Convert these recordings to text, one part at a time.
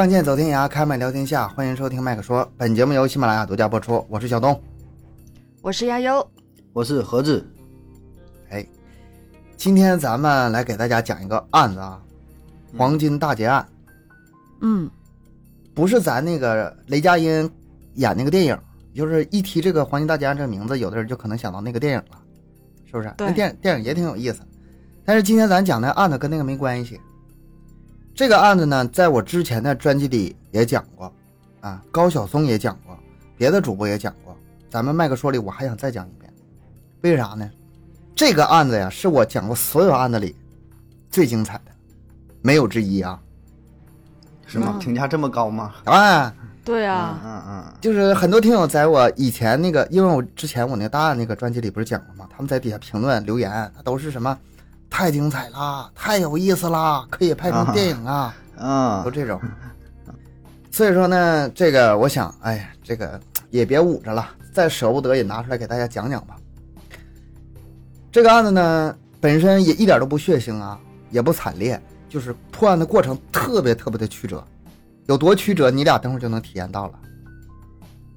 仗剑走天涯，开麦聊天下，欢迎收听麦克说。本节目由喜马拉雅独家播出，我是小东。我是亚优，我是盒子，哎，今天咱们来给大家讲一个案子啊，黄金大劫案，嗯，不是咱那个雷佳音演那个电影，就是一提这个黄金大劫案这个名字，有的人就可能想到那个电影了，是不是？那电电影也挺有意思，但是今天咱讲的案子跟那个没关系。这个案子呢，在我之前的专辑里也讲过，啊，高晓松也讲过，别的主播也讲过，咱们麦克说里我还想再讲一遍，为啥呢？这个案子呀，是我讲过所有案子里最精彩的，没有之一啊！是吗？嗯评价这么高吗？啊，嗯对啊，嗯嗯，就是很多听友在我以前那个，因为我之前我那个大案那个专辑里不是讲过吗？他们在底下评论留言，都是什么太精彩啦，太有意思啦，可以拍成电影啊，嗯都这种。所以说呢，这个我想，哎呀，这个也别捂着了，再舍不得也拿出来给大家讲讲吧。这个案子呢，本身也一点都不血腥啊，也不惨烈，就是破案的过程特别特别的曲折，有多曲折，你俩等会儿就能体验到了。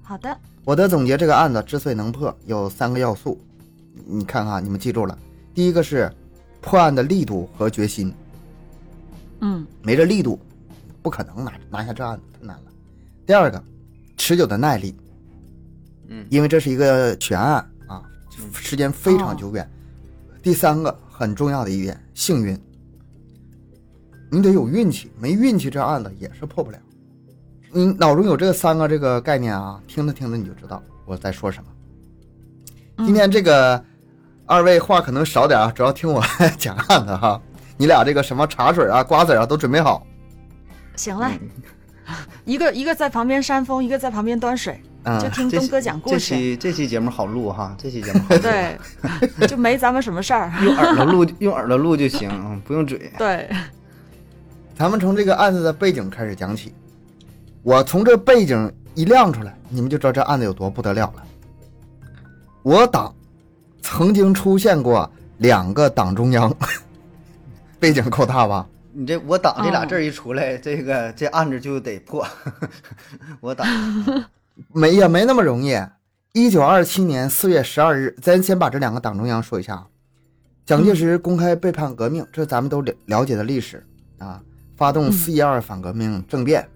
好的，我的总结，这个案子之所以能破，有三个要素，你看看，你们记住了。第一个是破案的力度和决心，嗯没这力度，不可能拿拿下这案子，太难了。第二个，持久的耐力，嗯因为这是一个悬案啊，时间非常哦久远。第三个很重要的一点，幸运，你得有运气，没运气这案子也是破不了。你脑中有这三个这个概念啊，听着听着你就知道我在说什么。嗯今天这个二位话可能少点啊，主要听我 讲案子哈。你俩这个什么茶水啊、瓜子啊都准备好，行嘞，一个一个在旁边扇风，一个在旁边端水，嗯就听东哥讲故事这事，期这期节目好录哈，这期节目好录，对，就没咱们什么事儿，用耳朵录，用耳朵录就行，嗯不用嘴。对，咱们从这个案子的背景开始讲起。我从这背景一亮出来，你们就知道这案子有多不得了了。我党曾经出现过两个党中央，背景够大吧？你这我党这俩哦字一出来，这个这案子就得破。我党，没也没那么容易。一九二七年四月十二日，咱先把这两个党中央说一下啊。蒋介石公开背叛革命，这咱们都了了解的历史啊。发动四一二反革命政变，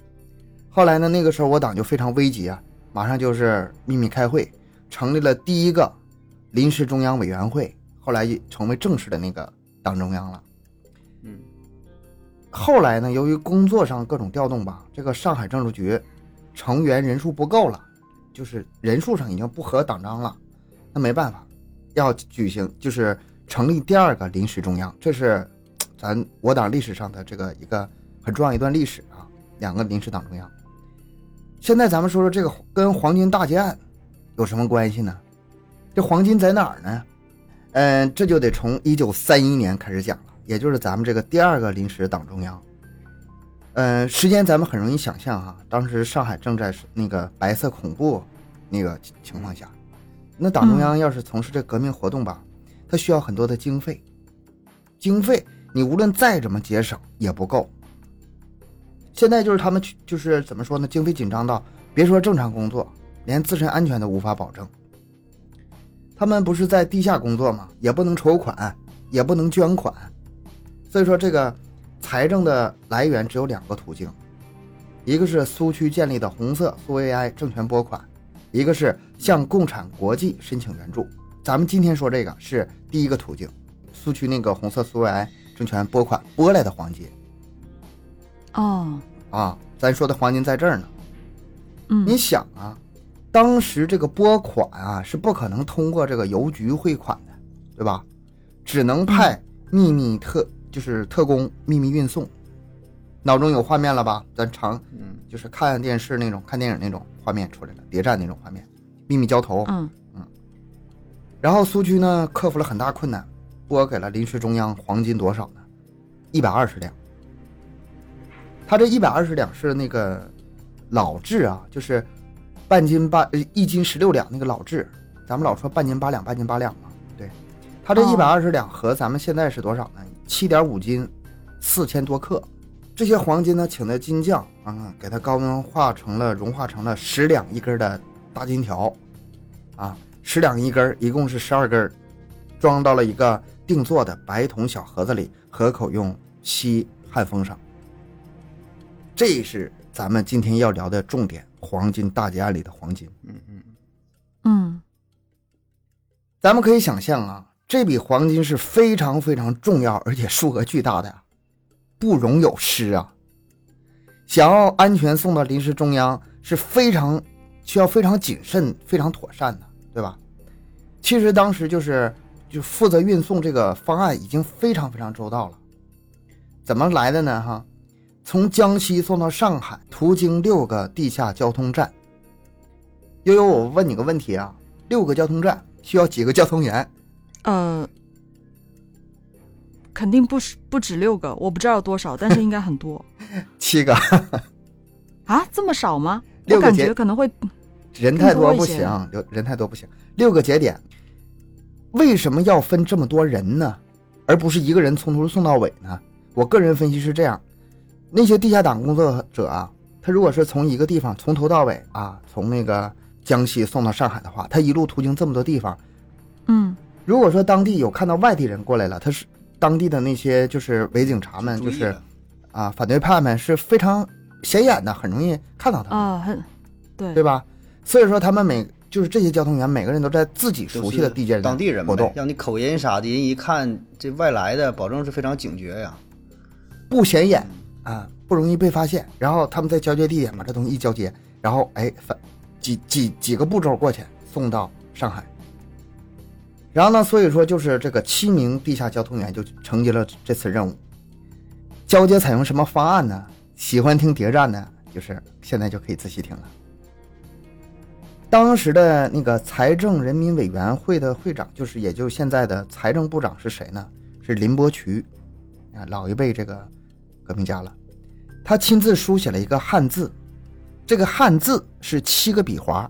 后来呢，那个时候我党就非常危急啊，马上就是秘密开会，成立了第一个临时中央委员会，后来也成为正式的那个党中央了。嗯后来呢，由于工作上各种调动吧，这个上海政治局成员人数不够了，就是人数上已经不合党章了，那没办法，要举行就是成立第二个临时中央，这是咱我党历史上的这个一个很重要一段历史啊，两个临时党中央。现在咱们说说这个跟黄金大劫案有什么关系呢？这黄金在哪儿呢？嗯，这就得从一九三一年开始讲了，也就是咱们这个第二个临时党中央。嗯，时间咱们很容易想象哈，当时上海正在那个白色恐怖那个情况下，那党中央要是从事这革命活动吧，它需要很多的经费，经费你无论再怎么节省也不够。现在就是他们去就是怎么说呢？经费紧张到别说正常工作，连自身安全都无法保证。他们不是在地下工作吗？也不能筹款，也不能捐款，所以说这个财政的来源只有两个途径，一个是苏区建立的红色苏维埃政权拨款，一个是向共产国际申请援助。咱们今天说这个是第一个途径，苏区那个红色苏维埃政权拨款拨来的黄金哦，啊，咱说的黄金在这儿呢。嗯，你想啊，当时这个拨款啊是不可能通过这个邮局汇款的，对吧？只能派秘密特就是特工秘密运送。脑中有画面了吧？咱常嗯就是看电视那种、看电影那种画面出来了，谍战那种画面，秘密交投。嗯然后苏区呢克服了很大困难，拨给了临时中央黄金多少呢？一百二十两。他这一百二十两是那个老制啊，就是半斤八呃一斤十六两那个老制，咱们老说半斤八两，半斤八两嘛。对，他这一哦百二十两和咱们现在是多少呢？七点五斤，四千多克，这些黄金呢，请的金匠啊，给它高温化成了融化成了十两一根的大金条，啊，十两一根，一共是十二根，装到了一个定做的白铜小盒子里，合口用锡焊封上。这是咱们今天要聊的重点——黄金大劫案里的黄金。嗯嗯嗯咱们可以想象啊，这笔黄金是非常非常重要，而且数额巨大的呀，不容有失啊。想要安全送到临时中央，是非常需要非常谨慎、非常妥善的，对吧？其实当时就是就负责运送这个方案已经非常非常周到了。怎么来的呢？哈，从江西送到上海，途经六个地下交通站。悠悠，我问你个问题啊，六个交通站需要几个交通员？呃，肯定不是不止六个，我不知道有多少，但是应该很多 七个，啊？这么少吗？六个我感觉可能会人太多不行，人人太多不行。六个节点，为什么要分这么多人呢？而不是一个人从头送到尾呢？我个人分析是这样：那些地下党工作者啊，他如果是从一个地方从头到尾啊，从那个江西送到上海的话，他一路途经这么多地方，嗯如果说当地有看到外地人过来了，他是当地的那些就是伪警察们，就是啊反对派们是非常显眼的，很容易看到他们。啊，很对对吧？所以说他们每就是这些交通员，每个人都在自己熟悉的地界当地人活动，让你口音啥的，人一看这外来的，保证是非常警觉呀。不显眼啊，不容易被发现。然后他们在交接地点把这东西一交接，然后哎反几几几个步骤过去送到上海。然后呢，所以说就是这个七名地下交通员就承接了这次任务。交接采用什么方案呢？喜欢听谍战的，就是现在就可以仔细听了。当时的那个财政人民委员会的会长，就是也就现在的财政部长是谁呢？是林伯渠，啊，老一辈这个革命家了。他亲自书写了一个汉字，这个汉字是七个笔划，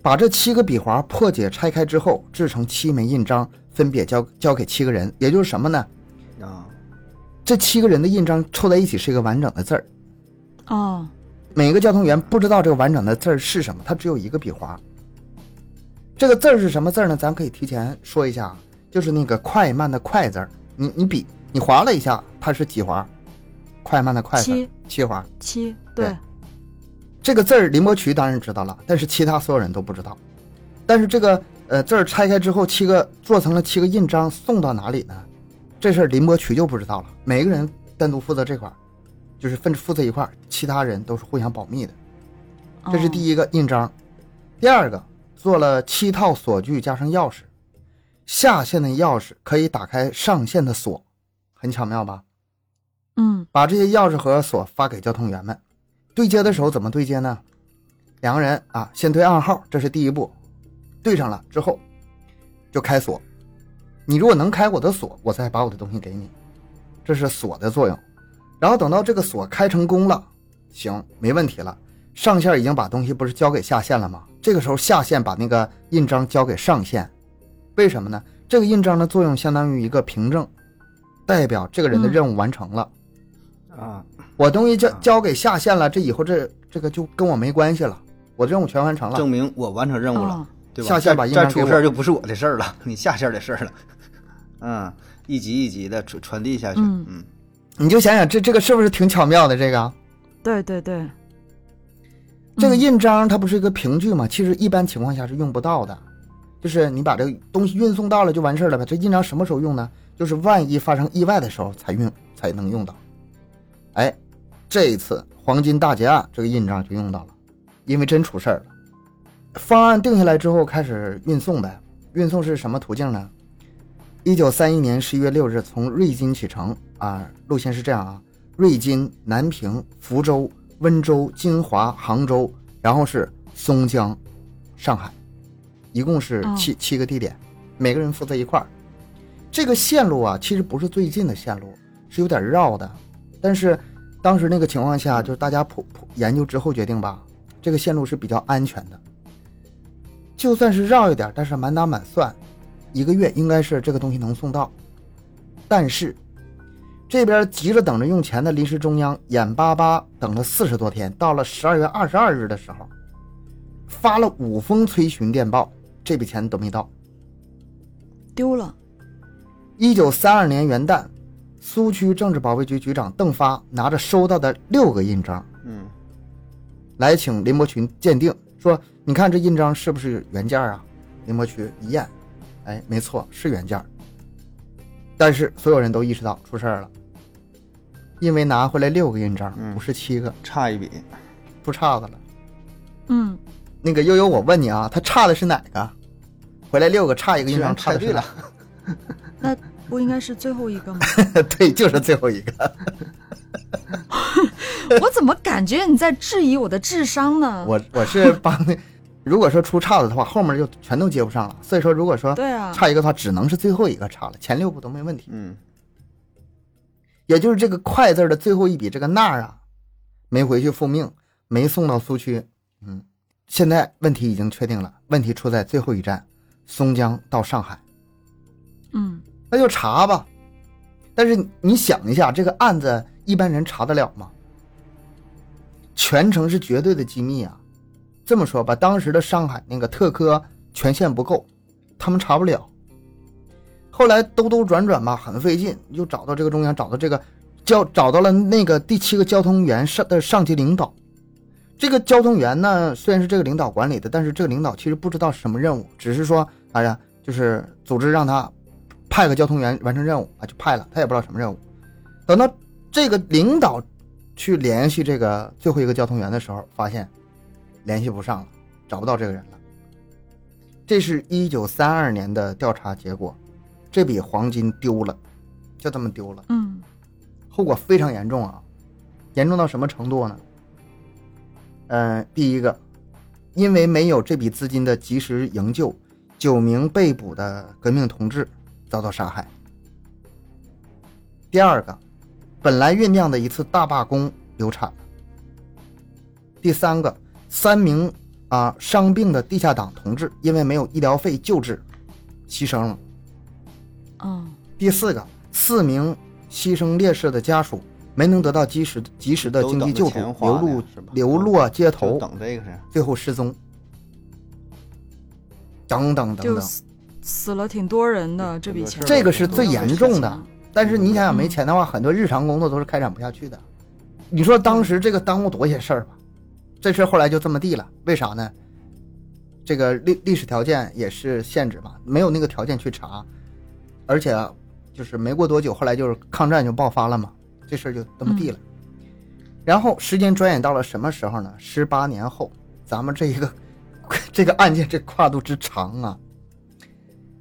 把这七个笔划破解拆开之后，制成七枚印章，分别交交给七个人，也就是什么呢？啊，这七个人的印章凑在一起是一个完整的字儿。哦，每个交通员不知道这个完整的字儿是什么，它只有一个笔划。这个字儿是什么字儿呢？咱可以提前说一下啊，就是那个快慢的快字儿。你你比你划了一下，它是几划？快慢的快七七划。七对对，这个字儿林伯渠当然知道了，但是其他所有人都不知道。但是这个呃字儿拆开之后，七个做成了七个印章，送到哪里呢？这事儿林伯渠就不知道了。每个人单独负责这块儿，就是分负责一块儿，其他人都是互相保密的。这是第一，一个印章，第二个做了七套锁具加上钥匙，下线的钥匙可以打开上线的锁，很巧妙吧？嗯把这些钥匙和锁发给交通员们。对接的时候怎么对接呢？两个人啊，先对暗号，这是第一步，对上了之后就开锁。你如果能开我的锁，我再把我的东西给你，这是锁的作用。然后等到这个锁开成功了，行，没问题了。上线已经把东西不是交给下线了吗？这个时候下线把那个印章交给上线，为什么呢？这个印章的作用相当于一个凭证，代表这个人的嗯任务完成了。啊，我东西交交给下线了，这以后这这个就跟我没关系了，我的任务全完成了。证明我完成任务了，哦对吧？下线把印章给我事就不是我的事儿了，你下线的事儿了。嗯，一级一级的传传递下去。嗯嗯你就想想这这个是不是挺巧妙的？这个对对对，这个嗯印章它不是一个凭据嘛？其实一般情况下是用不到的，就是你把这个东西运送到了就完事儿了呗。这印章什么时候用呢？就是万一发生意外的时候才用才能用到。哎，这一次黄金大劫案这个印章就用到了，因为真出事儿了。方案定下来之后开始运送呗，运送是什么途径呢？一九三一年十一月六日从瑞金启程啊，路线是这样啊：瑞金、南平、福州、温州、金华、杭州，然后是松江、上海，一共是哦七、七个地点，每个人负责一块儿。这个线路啊，其实不是最近的线路，是有点绕的。但是当时那个情况下，就是大家普普研究之后决定吧，这个线路是比较安全的。就算是绕一点，但是满打满算，一个月应该是这个东西能送到。但是这边急着等着用钱的临时中央，眼巴巴等了四十多天，到了十二月二十二日的时候，发了五封催询电报，这笔钱都没到。丢了。一九三二年元旦，苏区政治保卫局局长邓发拿着收到的六个印章嗯来请林伯群鉴定，说：“你看这印章是不是原件啊？”林伯群一验，哎，没错，是原件。但是所有人都意识到出事儿了，因为拿回来六个印章，嗯不是七个，差一笔，出岔子了。嗯，那个悠悠，我问你啊，他差的是哪个？回来六个，差一个印章，差的是哪了。那不应该是最后一个吗？对，就是最后一个。我怎么感觉你在质疑我的智商呢？我我是帮那，如果说出岔子的话，后面就全都接不上了。所以说，如果说对啊，差一个的话，只能是最后一个差了，前六步都没问题。嗯也就是这个“快”字的最后一笔，这个“那”啊，没回去复命，没送到苏区。嗯，现在问题已经确定了，问题出在最后一站，松江到上海，嗯，那就查吧。但是你想一下，这个案子一般人查得了吗？全程是绝对的机密啊。这么说吧，当时的上海那个特科权限不够，他们查不了。后来兜兜转转吧，很费劲，又找到这个中央，找到这个交，找到了那个第七个交通员上的上级领导。这个交通员呢，虽然是这个领导管理的，但是这个领导其实不知道什么任务，只是说，哎呀，就是组织让他派个交通员完成任务啊，就派了，他也不知道什么任务。等到这个领导去联系这个最后一个交通员的时候，发现联系不上了，找不到这个人了。这是一九三二年的调查结果，这笔黄金丢了，就这么丢了，嗯，后果非常严重啊，严重到什么程度呢？嗯、第一个，因为没有这笔资金的及时营救，九名被捕的革命同志遭到杀害。第二个，本来酝酿的一次大罢工流产了。第三个，三名啊伤病的地下党同志因为没有医疗费救治，牺牲了。啊，第四个，四名牺牲烈士的家属没能得到及时及时的经济救助流入呢是吧流落街头，等这个是，最后失踪。等等等等，就死死了挺多人的这笔钱，这个是最严重的。但是你想想，嗯没钱的话，很多日常工作都是开展不下去的。你说当时这个耽误多些事儿吧？这事儿后来就这么地了，为啥呢？这个历历史条件也是限制嘛，没有那个条件去查，而且就是没过多久，后来就是抗战就爆发了嘛，这事儿就这么地了。然后时间转眼到了什么时候呢？十八年后，咱们这一个 这个案件这跨度之长啊！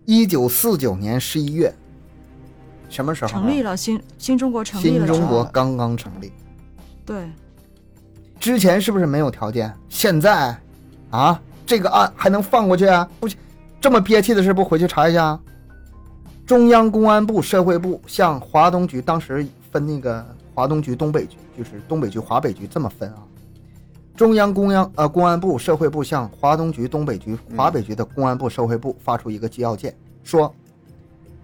一九四九年十一月，什么时候啊？成立了新新中国成立了，新中国刚刚成立，对，之前是不是没有条件？现在，啊，这个案还能放过去啊？不，这么憋气的事，不回去查一下啊？中央公安部、社会部向华东局，当时分那个华东局、东北局，就是东北局、华北局这么分啊。中央公央呃公安部、社会部向华东局、东北局、华北局的公安部、社会部发出一个机要件，说，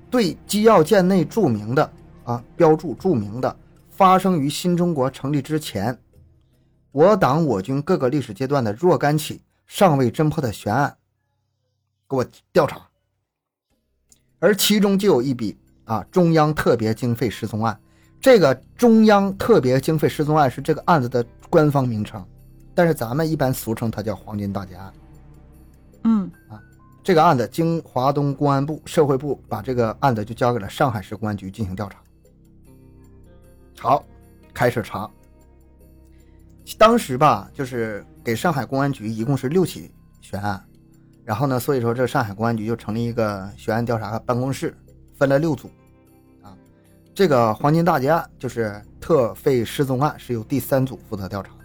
对机要件内注明的啊标注注明的发生于新中国成立之前，我党我军各个历史阶段的若干起尚未侦破的悬案，给我调查。而其中就有一笔啊中央特别经费失踪案，这个中央特别经费失踪案是这个案子的官方名称，但是咱们一般俗称它叫黄金大劫案。嗯啊这个案子经华东公安部、社会部把这个案子就交给了上海市公安局进行调查。好，开始查。当时吧，就是给上海公安局一共是六起悬案，然后呢，所以说这上海公安局就成立一个悬案调查办公室，分了六组。啊，这个黄金大劫案就是特费失踪案，是由第三组负责调查的。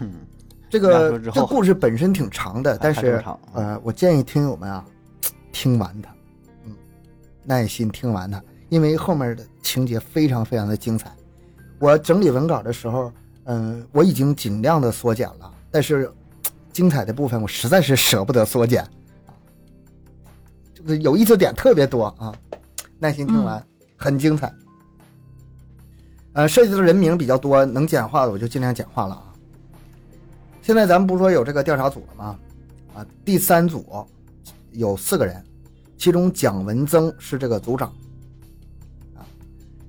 嗯 这个这故事本身挺长的，但是呃，我建议听友们啊，听完它，嗯，耐心听完它，因为后面的情节非常非常的精彩。我整理文稿的时候，嗯、我已经尽量的缩减了，但是精彩的部分我实在是舍不得缩减，啊，这个有意思点特别多啊，耐心听完，很精彩。呃，涉及的人名比较多，能简化的我就尽量简化了啊。现在咱们不是说有这个调查组了吗？啊，第三组有四个人，其中蒋文增是这个组长啊。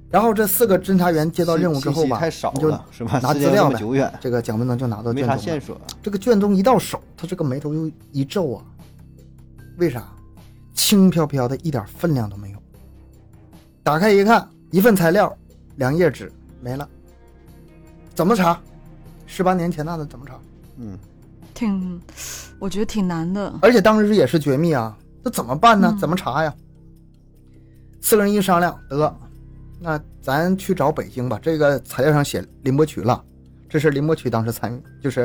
然后这四个侦查员接到任务之后吧，太少你就，是吧？拿资料呗这个蒋文增就拿到卷宗了。啥线索。这个卷宗一到手，他这个眉头又一皱啊，为啥？轻飘飘的，一点分量都没有。打开一看，一份材料，两页纸没了，怎么查？十八年前那的怎么查？嗯，挺，我觉得挺难的。而且当时也是绝密啊，那怎么办呢？嗯怎么查呀？四个人一商量，得，那咱去找北京吧。这个材料上写林伯渠了，这是林伯渠当时参与，就是，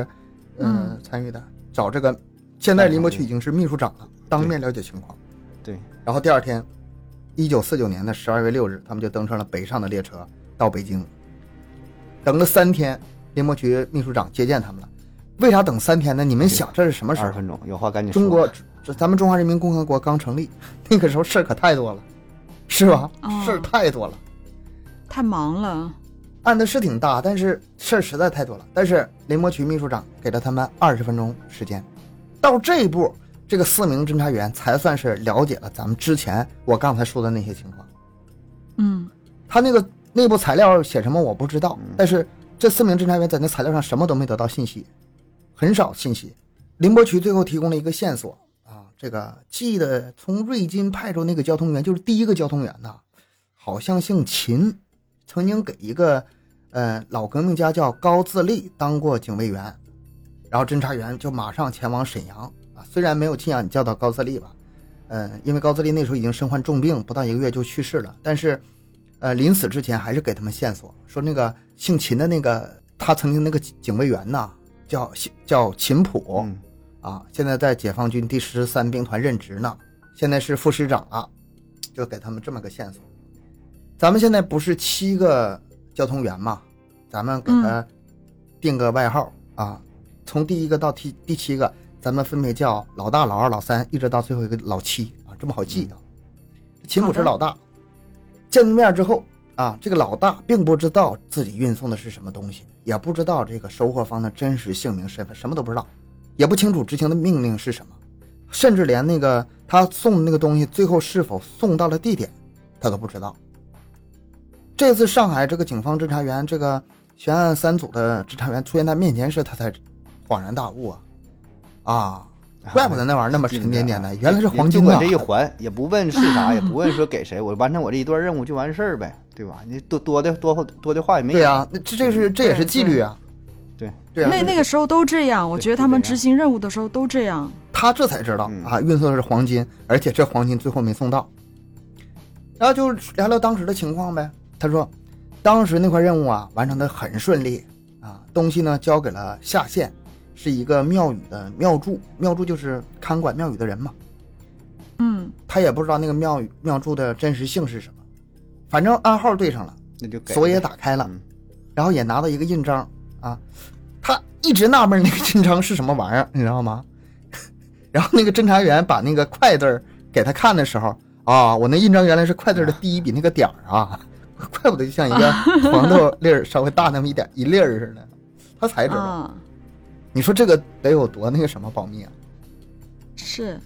呃，嗯参与的。找这个，现在林伯渠已经是秘书长了，当面了解情况。对，然后第二天，一九四九年的十二月六日，他们就登上了北上的列车到北京。等了三天，林伯渠秘书长接见他们了。为啥等三天呢？你们想这是什么时候二十？分钟，有话赶紧说。中国这咱们中华人民共和国刚成立，那个时候事儿可太多了，是吧？哦事儿太多了，太忙了。案子是挺大，但是事儿实在太多了。但是林伯渠秘书长给了他们二十分钟时间，到这一步，这个四名侦查员才算是了解了咱们之前我刚才说的那些情况。嗯他那个内部材料写什么我不知道嗯，但是这四名侦查员在那材料上什么都没得到信息，很少信息。林伯渠最后提供了一个线索啊，这个记得从瑞金派出那个交通员，就是第一个交通员呐，好像姓秦，曾经给一个呃老革命家叫高自立当过警卫员，然后侦查员就马上前往沈阳啊，虽然没有亲眼叫到高自立吧，呃，因为高自立那时候已经身患重病，不到一个月就去世了，但是。呃，临死之前还是给他们线索，说那个姓秦的那个，他曾经那个警卫员呐，叫叫秦普、嗯，啊，现在在解放军第十三兵团任职呢，现在是副师长了，就给他们这么个线索。咱们现在不是七个交通员嘛，咱们给他定个外号、啊，从第一个到第第七个，咱们分别叫老大、老二、老三，一直到最后一个老七啊，这么好记啊。秦普是老大。见面之后啊，这个老大并不知道自己运送的是什么东西，也不知道这个收货方的真实姓名、身份，什么都不知道，也不清楚执行的命令是什么，甚至连那个他送的那个东西最后是否送到了地点，他都不知道。这次上海这个警方侦查员，这个悬案三组的侦查员出现在面前时，他才恍然大悟啊，啊，怪不得那玩意儿那么沉甸甸的，原来是黄金啊！就管这一环，也不问是啥，也不问说给谁，我完成我这一段任务就完事儿呗，对吧？你多多的多多的话也没有。对呀、那这这是这也是纪律啊。对对啊，那那个时候都这样，我觉得他们执行任务的时候都这样。他这才知道嗯啊，运送的是黄金，而且这黄金最后没送到。然后就聊聊当时的情况呗。他说，当时那块任务啊完成的很顺利啊，东西呢交给了下线，是一个庙宇的庙祝，庙祝就是看管庙宇的人嘛。嗯他也不知道那个庙宇庙祝的真实姓是什么，反正暗号对上了，那就给锁也打开了，嗯然后也拿到一个印章啊，他一直纳闷那个印章是什么玩意儿，你知道吗？然后那个侦查员把那个“快”字儿给他看的时候啊，我那印章原来是“快”字的第一笔那个点儿啊，怪不得就像一个黄豆粒儿稍微大那么一点一粒儿似的，他才知道。啊，你说这个得有多那个什么保密啊？是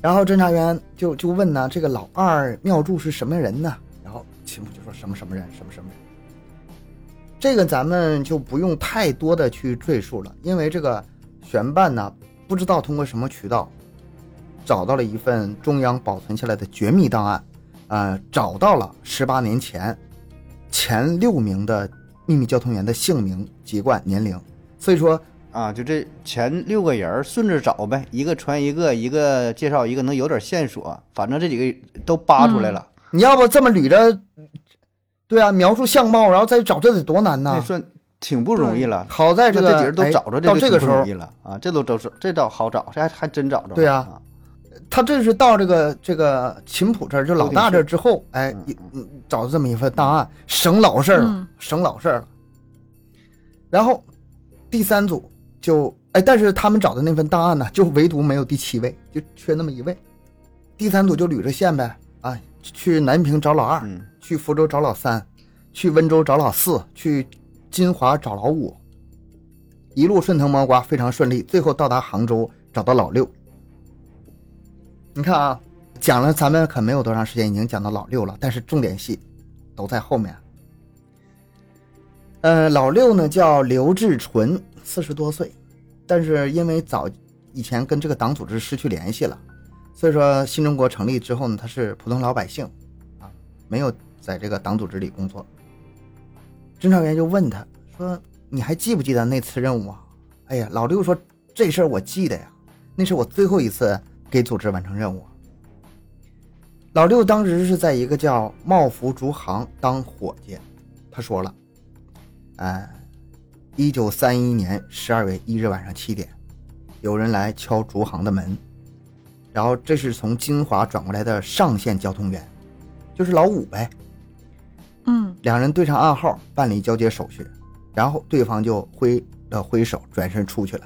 然后侦查员就就问呢，这个老二妙祝是什么人呢？然后秦普就说什么什么人，什么什么人。这个咱们就不用太多的去赘述了，因为这个悬办呢，不知道通过什么渠道找到了一份中央保存下来的绝密档案，呃，找到了十八年前前六名的秘密交通员的姓名、籍贯、年龄，所以说啊，就这前六个人儿顺着找呗，一个传一个，一个介绍一个，能有点线索。反正这几个都扒出来了，你要不这么捋着，对啊，描述相貌，然后再找，这得多难呐！那算挺不容易了。好在这个这几人都哎找着，到这个时候这就挺不容易，了啊，这都都是这倒好找，这还还真找着了。对啊啊，他这是到这个这个秦普这儿，就老大这儿之后，哎找到这么一份档案，省老事儿了嗯，省老事儿了。然后第三组就哎，但是他们找的那份档案呢，就唯独没有第七位，就缺那么一位。第三组就捋着线呗，啊，去南平找老二，嗯，去福州找老三，去温州找老四，去金华找老五，一路顺藤摸瓜，非常顺利，最后到达杭州，找到老六。你看啊，讲了咱们可没有多长时间，已经讲到老六了，但是重点戏都在后面。呃，老六呢叫刘志纯，四十多岁，但是因为早以前跟这个党组织失去联系了，所以说新中国成立之后呢，他是普通老百姓，啊，没有在这个党组织里工作。侦查员就问他说：“你还记不记得那次任务啊？”哎呀，老六说：“这事儿我记得呀，那是我最后一次给组织完成任务。”老六当时是在一个叫茂福竹行当伙计，他说了。哎，一九三一年十二月一日晚上七点，有人来敲竹行的门，然后这是从金华转过来的上线交通员，就是老五呗。嗯，两人对上暗号，办理交接手续，然后对方就挥了挥手，转身出去了。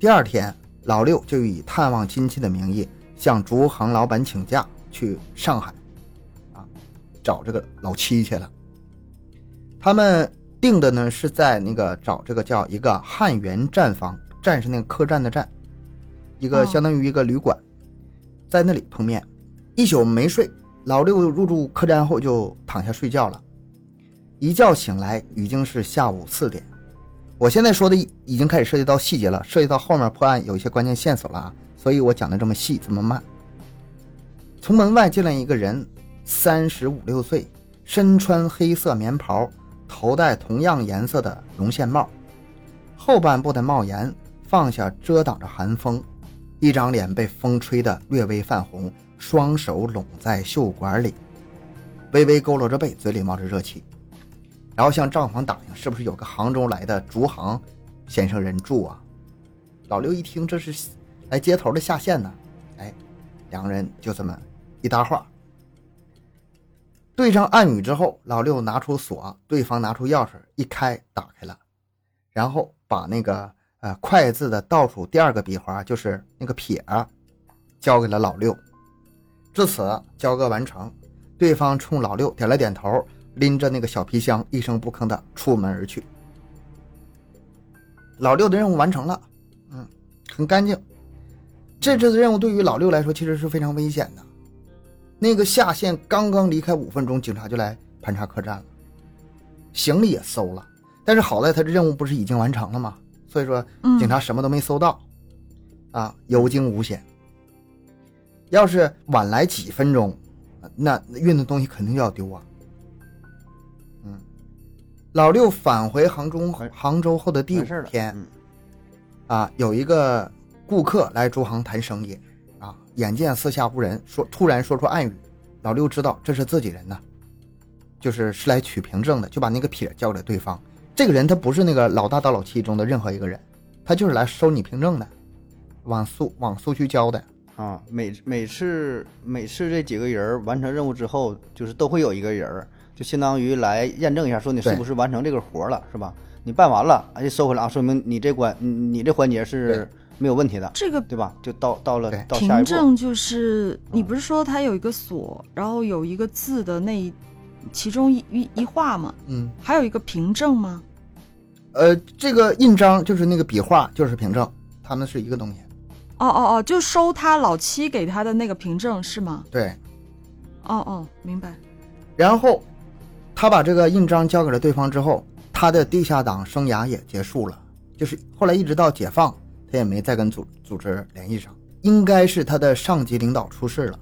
第二天，老六就以探望亲戚的名义，向竹行老板请假去上海，啊，找这个老七去了。他们定的呢是在那个找这个叫一个汉源站房，站是那个客栈的站，一个相当于一个旅馆，在那里碰面，一宿没睡。老六入住客栈后就躺下睡觉了，一觉醒来已经是下午四点。我现在说的已经开始涉及到细节了，涉及到后面破案有一些关键线索了啊，所以我讲的这么细这么慢。从门外进来一个人，三十五六岁，身穿黑色棉袍。头戴同样颜色的绒线帽，后半部的帽檐放下遮挡着寒风，一张脸被风吹得略微泛红，双手拢在袖管里，微微佝偻着背，嘴里冒着热气，然后向账房打听是不是有个杭州来的竹行先生人住啊？老刘一听这是来接头的下线呢，哎，两个人就这么一搭话。对上暗语之后，老六拿出锁，对方拿出钥匙，一开打开了，然后把那个呃“快”字的倒数第二个笔划，就是那个撇，交给了老六。至此交割完成，对方冲老六点了点头，拎着那个小皮箱，一声不吭的出门而去。老六的任务完成了，嗯，很干净。这次的任务对于老六来说，其实是非常危险的。那个下线刚刚离开五分钟，警察就来盘查客栈了，行李也搜了，但是好在他这任务不是已经完成了吗？所以说警察什么都没搜到，啊，有惊无险。要是晚来几分钟，那运的东西肯定要丢啊。嗯，老六返回杭州杭州后的第五天，啊，有一个顾客来朱行谈生意。眼见四下无人，说突然说出暗语，老六知道这是自己人呢，就是是来取凭证的，就把那个撇交给对方。这个人他不是那个老大到老七中的任何一个人，他就是来收你凭证的，往苏往苏区交的啊。每每次每次这几个人完成任务之后，就是都会有一个人，就相当于来验证一下，说你是不是完成这个活了，是吧？你办完了，哎，收回来啊，说明你这关你你这环节是。没有问题的，这个对吧？就到到了到下一步。凭证就是你不是说它有一个锁，然后有一个字的那其中一一一画吗？嗯，还有一个凭证吗？呃，这个印章就是那个笔画就是凭证，他们是一个东西。哦哦哦，就收他老七给他的那个凭证是吗？对。哦哦，明白。然后他把这个印章交给了对方之后，他的地下党生涯也结束了，就是后来一直到解放。他也没再跟组组织联系上，应该是他的上级领导出事了。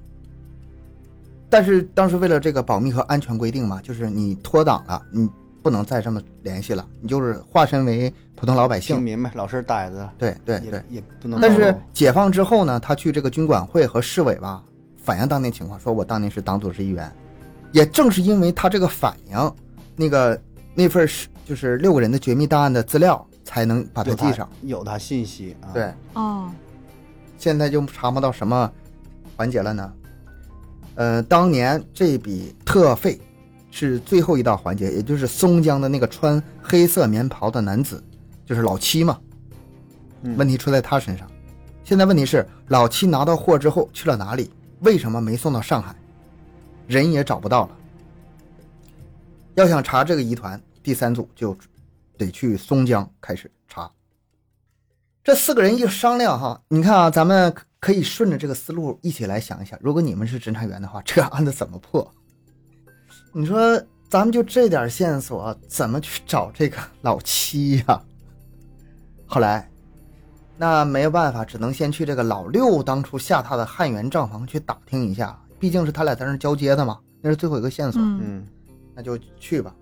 但是当时为了这个保密和安全规定嘛，就是你脱党了，你不能再这么联系了，你就是化身为普通老百姓，平民呗，老实呆子。对对对，也不能。但是解放之后呢，他去这个军管会和市委吧反映当年情况，说我当年是党组织一员。也正是因为他这个反应，那个那份是就是六个人的绝密档案的资料。才能把它记上，有他信息啊。对，哦，现在就查不到什么环节了呢？呃，当年这笔特费是最后一道环节，也就是松江的那个穿黑色棉袍的男子，就是老七嘛。问题出在他身上。现在问题是，老七拿到货之后去了哪里？为什么没送到上海？人也找不到了。要想查这个疑团，第三组就得去松江开始查。这四个人一商量哈，你看啊，咱们可以顺着这个思路一起来想一想，如果你们是侦查员的话，这个案子怎么破？你说咱们就这点线索，怎么去找这个老七呀？后来，那没有办法，只能先去这个老六当初下榻的汉源账房去打听一下，毕竟是他俩在那交接的嘛，那是最后一个线索。嗯嗯那就去吧。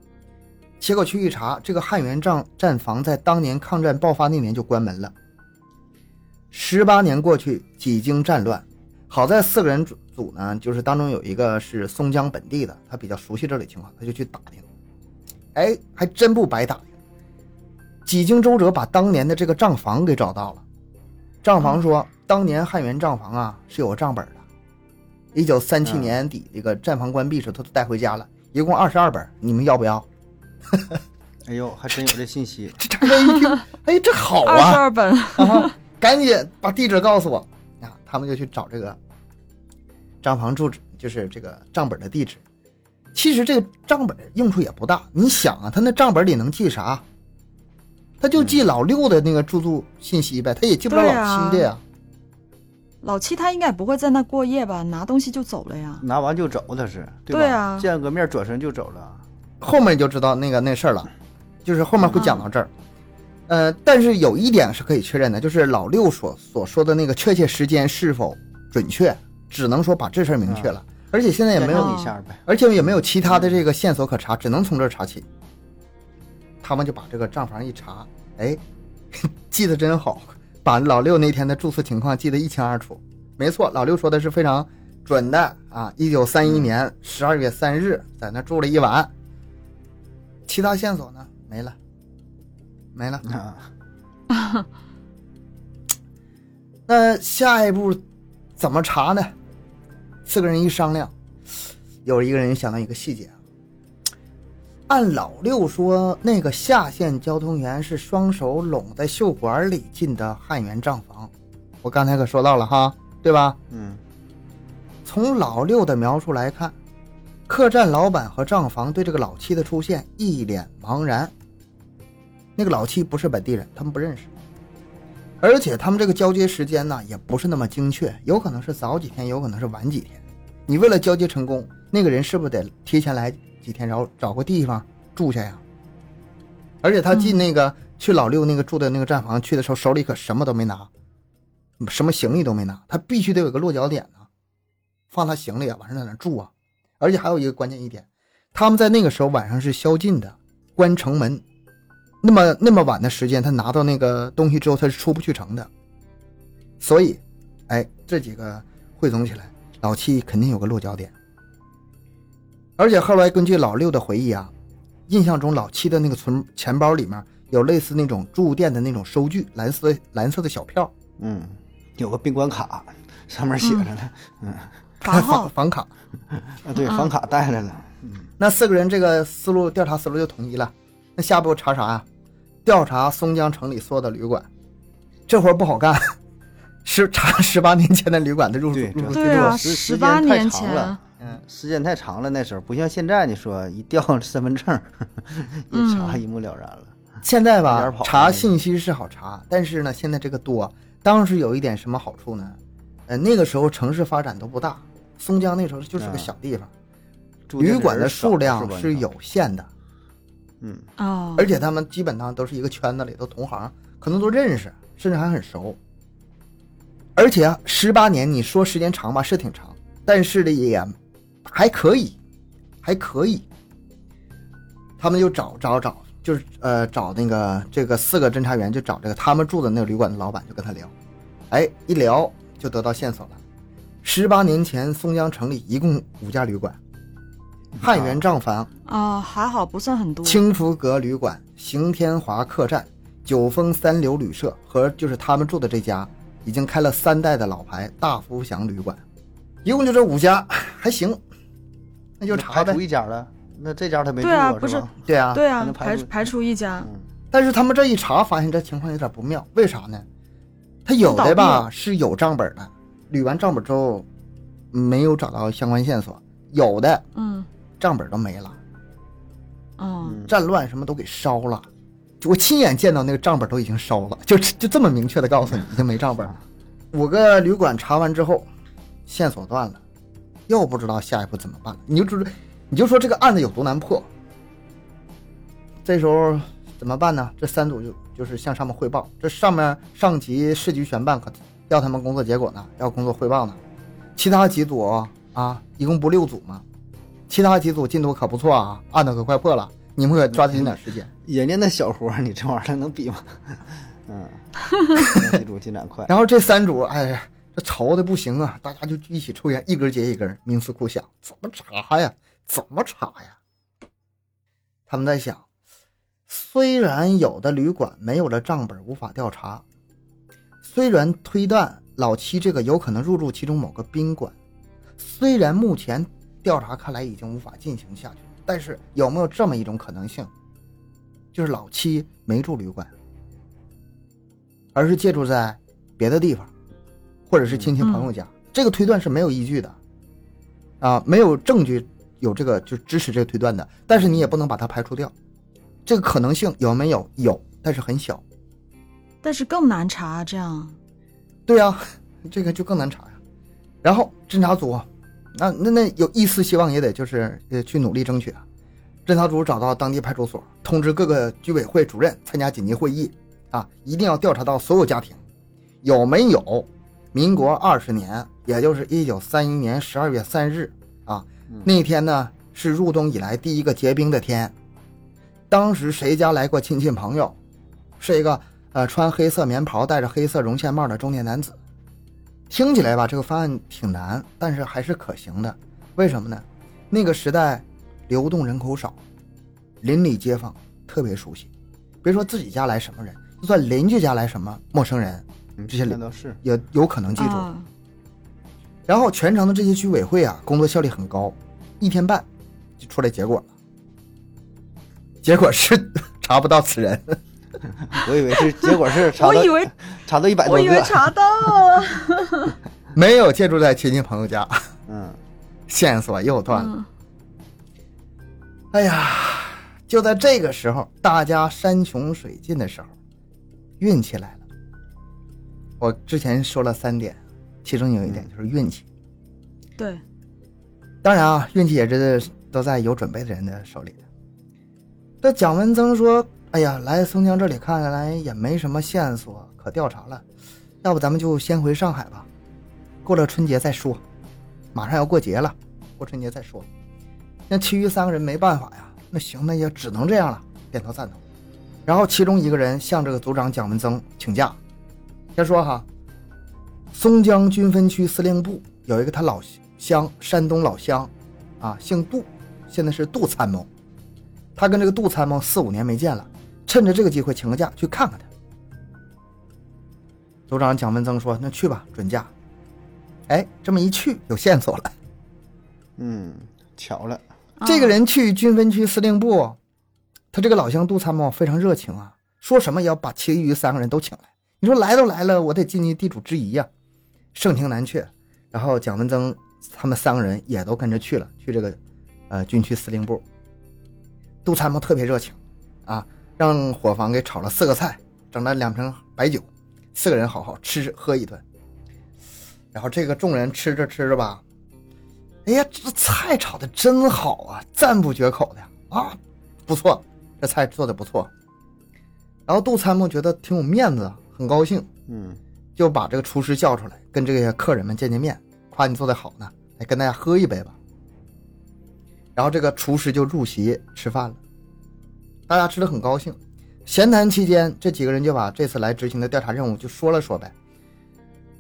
结果去一查，这个汉源战战房在当年抗战爆发那年就关门了。十八年过去，几经战乱，好在四个人组组呢，就是当中有一个是松江本地的，他比较熟悉这里情况，他就去打听。哎，还真不白打听。几经周折，把当年的这个账房给找到了。账房说，当年汉源账房啊是有账本的，一九三七年底这个战房关闭时，他都带回家了，一共二十二本，你们要不要？哎呦，还真有这信息。这张人一听，哎，这好二十啊，二本，啊 赶紧把地址告诉我啊！他们就去找这个账房住址，就是这个账本的地址。其实这个账本用处也不大，你想啊，他那账本里能记啥？他就记老六的那个住宿信息呗，他也记不了老七的呀。老七他应该也不会在那过夜吧？拿东西就走了呀。拿完就走，他是对吧？对啊见个面转身就走了。后面你就知道那个那事儿了，就是后面会讲到这儿。呃，但是有一点是可以确认的，就是老六所所说的那个确切时间是否准确，只能说把这事儿明确了，而且现在也没验有证一下呗。而且也没有其他的这个线索可查，只能从这儿查起。他们就把这个账房一查，哎，记得真好，把老六那天的住宿情况记得一清二楚。没错，老六说的是非常准的啊！一九三一年十二月三日在那住了一晚，其他线索呢没了，没了。啊，那下一步怎么查呢？四个人一商量，有一个人想到一个细节啊。按老六说，那个下线交通员是双手拢在袖管里进的汉源账房，我刚才可说到了哈，对吧？嗯从老六的描述来看，客栈老板和账房对这个老七的出现一脸茫然。那个老七不是本地人，他们不认识，而且他们这个交接时间呢也不是那么精确，有可能是早几天，有可能是晚几天。你为了交接成功，那个人是不是得提前来几天，然后找个地方住下呀？而且他进那个、去老六那个住的那个站房去的时候，手里可什么都没拿，什么行李都没拿，他必须得有个落脚点呢。放他行李啊，晚上在那住啊。而且还有一个关键一点，他们在那个时候晚上是宵禁的，关城门。那么那么晚的时间，他拿到那个东西之后，他是出不去城的。所以，哎，这几个汇总起来，老七肯定有个落脚点。而且后来根据老六的回忆啊，印象中老七的那个存钱包里面有类似那种住店的那种收据，蓝色蓝色的小票，嗯，有个宾馆卡，上面写着呢。嗯房号房 房卡。啊，对，房卡带来了。那四个人这个思路调查思路就统一了。那下步查啥呀？调查松江城里所有的旅馆，这活不好干，是查十八年前的旅馆的入住对入住记对啊，录。时时十八间太年前长了，嗯，时间太长了，那时候不像现在，你说一调身份证，一查嗯一目了然了。现在吧查信息是好查，但是呢，现在这个多，当时有一点什么好处呢？呃，那个时候城市发展都不大，松江那时候就是个嗯。小地方，旅馆的数量是有限的，嗯。哦，而且他们基本上都是一个圈子里，头同行，可能都认识，甚至还很熟。而且啊，十八年，你说时间长吧，是挺长，但是呢也还可以，还可以。他们就找找找，就是呃找那个这个四个侦查员，就找这个他们住的那个旅馆的老板，就跟他聊，哎，一聊就得到线索了。十八年前，松江城里一共五家旅馆，汉源账房、啊，还好不算很多。清福阁旅馆、行天华客栈、九峰三流旅社和就是他们住的这家，已经开了三代的老牌大福祥旅馆，一共就这五家，还行，那就查呗。排除。一家了，那这家他没住对啊不是过是。吧？对啊，对啊排排排除一家，嗯。但是他们这一查，发现这情况有点不妙，为啥呢？他有的吧是有账本的，捋完账本之后没有找到相关线索，有的嗯，账本都没了。嗯，战乱什么都给烧了。就我亲眼见到那个账本都已经烧了，就就这么明确的告诉你，已经没账本了。五个旅馆查完之后，线索断了，又不知道下一步怎么办。你就知道，你就说这个案子有多难破。这时候怎么办呢？这三组就就是向上面汇报，这上面上级市局宣办可要他们工作结果呢，要工作汇报呢。其他几组啊，一共不六组吗？其他几组进度可不错啊，案子可快破了，你们可抓紧点时间。人家那小活，你这玩意儿能比吗？嗯，几组进展快。然后这三组，哎呀，这愁的不行啊，大家就一起抽烟，一根接一根，冥思苦想，怎么查呀？怎么查呀？他们在想，虽然有的旅馆没有了账本无法调查，虽然推断老七这个有可能入住其中某个宾馆，虽然目前调查看来已经无法进行下去，但是有没有这么一种可能性，就是老七没住旅馆？而是借住在别的地方，或者是亲戚朋友家，这个推断是没有依据的，啊，没有证据有这个就支持这个推断的。但是你也不能把它排除掉，这个可能性有没有？有，但是很小。但是更难查，这样。对呀，这个就更难查呀。然后侦查组，那那那有一丝希望也得就是呃去努力争取啊。侦查组找到当地派出所，通知各个居委会主任参加紧急会议。啊，一定要调查到所有家庭，有没有民国二十年，也就是一九三一年十二月三日啊，那天呢是入冬以来第一个结冰的天。当时谁家来过亲戚朋友？是一个呃穿黑色棉袍、戴着黑色绒线帽的中年男子。听起来吧，这个方案挺难，但是还是可行的。为什么呢？那个时代流动人口少，邻里街坊特别熟悉，别说自己家来什么人。就算邻居家来什么陌生人，这些那倒是也有可能记住。然后全城的这些居委会啊，工作效率很高，一天半就出来结果了。结果是 查不到此人。我以为是结果是查到，我以为查到一百多个，我以为查到了，没有借住在亲戚朋友家。嗯，线索又断了。哎呀，就在这个时候，大家山穷水尽的时候。运气来了，我之前说了三点，其中有一点就是运气。对，当然啊，运气也是都在有准备的人的手里的。这蒋文增说：“哎呀，来松江这里看来也没什么线索可调查了，要不咱们就先回上海吧，过了春节再说。马上要过节了，过春节再说。”那其余三个人没办法呀，那行，那也只能这样了，点头赞同。然后其中一个人向这个组长蒋文增请假，先说哈，松江军分区司令部有一个他老乡，山东老乡，啊，姓杜，现在是杜参谋。他跟这个杜参谋四五年没见了，趁着这个机会请个假去看看他。组长蒋文增说：“那去吧，准假。”哎，这么一去有线索了。嗯，巧了，这个人去军分区司令部。他这个老乡杜参谋非常热情啊，说什么也要把其余三个人都请来。你说来都来了，我得尽尽地主之谊呀，盛情难却。然后蒋文增他们三个人也都跟着去了，去这个呃军区司令部。杜参谋特别热情啊，让伙房给炒了四个菜，整了两瓶白酒，四个人好好吃喝一顿。然后这个众人吃着吃着吧，哎呀，这菜炒的真好啊，赞不绝口的啊，不错。这菜做的不错，然后杜参谋觉得挺有面子，很高兴，嗯，就把这个厨师叫出来，跟这些客人们见见面，夸你做的好呢，来跟大家喝一杯吧。然后这个厨师就入席吃饭了，大家吃的很高兴。闲谈期间，这几个人就把这次来执行的调查任务就说了说呗。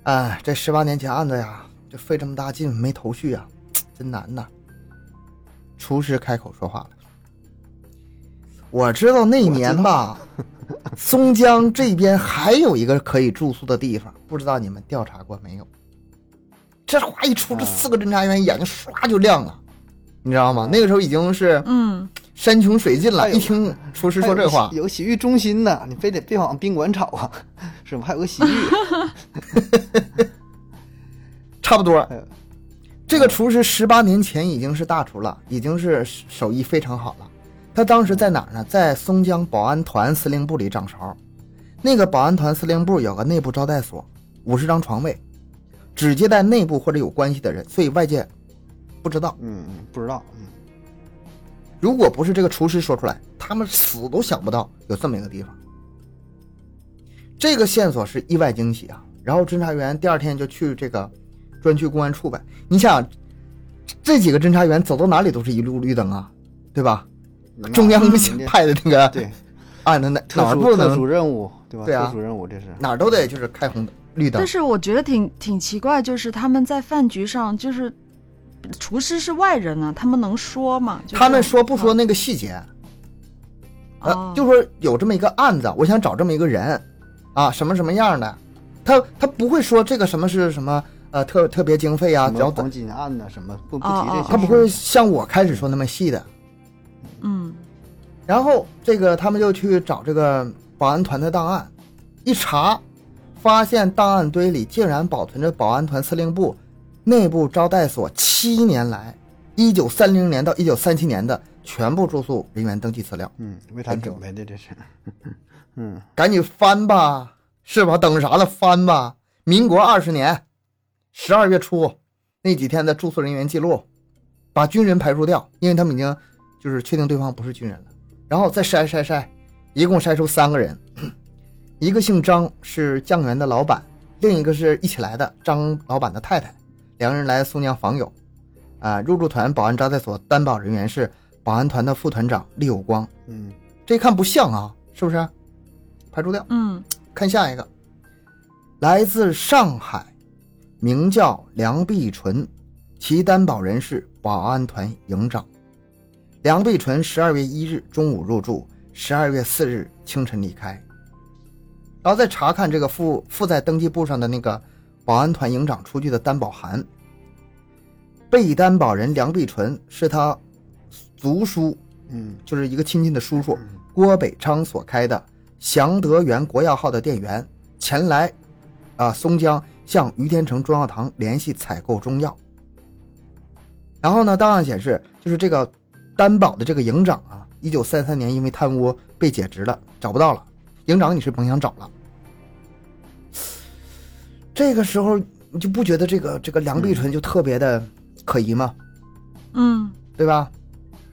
哎，这十八年前案子呀，就费这么大劲没头绪啊，真难呐。厨师开口说话了。我知道那年吧，松江这边还有一个可以住宿的地方，不知道你们调查过没有？这话一出，这四个侦查员眼睛唰就亮了，你知道吗？那个时候已经是嗯山穷水尽了。一听厨师说这话，有洗浴中心呢，你非得别往宾馆找啊，是吗？还有个洗浴，差不多。这个厨师十八年前已经是大厨了，已经是手艺非常好了。他当时在哪儿呢？在松江保安团司令部里掌勺。那个保安团司令部有个内部招待所，五十张床位，只接待内部或者有关系的人，所以外界不知道。嗯嗯，不知道，嗯如果不是这个厨师说出来，他们死都想不到有这么一个地方。这个线索是意外惊喜啊！然后侦查员第二天就去这个专区公安处呗。你想，这几个侦查员走到哪里都是一路绿灯啊，对吧？中央派的那个对案的那特哪儿不殊特殊任务，对吧？对啊特殊任务这是。哪儿都得就是开红灯绿灯但。是我觉得挺挺奇怪，就是他们在饭局上，就是厨师是外人啊，他们能说吗？就是他们说不说那个细节？呃哦，就说有这么一个案子，我想找这么一个人，啊，什么什么样的，他他不会说这个什么是什么呃特特别经费啊，只要什么黄金案呐，什么不不提这些。他不会像我开始说那么细的。嗯然后这个他们就去找这个保安团的档案，一查，发现档案堆里竟然保存着保安团司令部内部招待所七年来，一九三零年到一九三七年的全部住宿人员登记资料。嗯，为他准备的这是。嗯，赶紧翻吧，是吧？等啥了？翻吧！民国二十年十二月初那几天的住宿人员记录，把军人排除掉，因为他们已经就是确定对方不是军人了。然后再筛筛筛，一共筛出三个人，一个姓张，是酱园的老板；另一个是一起来的张老板的太太，两人来松江访友。啊，入住团保安招待所担保人员是保安团的副团长厉有光。嗯，这一看不像啊，是不是？排除掉。嗯 看下一个，来自上海，名叫梁碧纯，其担保人是保安团营长。梁碧纯十二月一日中午入住，十二月四日清晨离开。然后再查看这个附附在登记簿上的那个保安团营长出具的担保函，被担保人梁碧纯是他族叔，嗯就是一个亲戚的叔叔郭北昌所开的祥德源国药号的店员前来，啊松江向于天成中药堂联系采购中药。然后呢，档案显示，就是这个担保的这个营长啊，一九三三年因为贪污被解职了，找不到了。营长你是甭想找了。这个时候你就不觉得这个这个梁碧纯就特别的可疑吗？嗯对吧？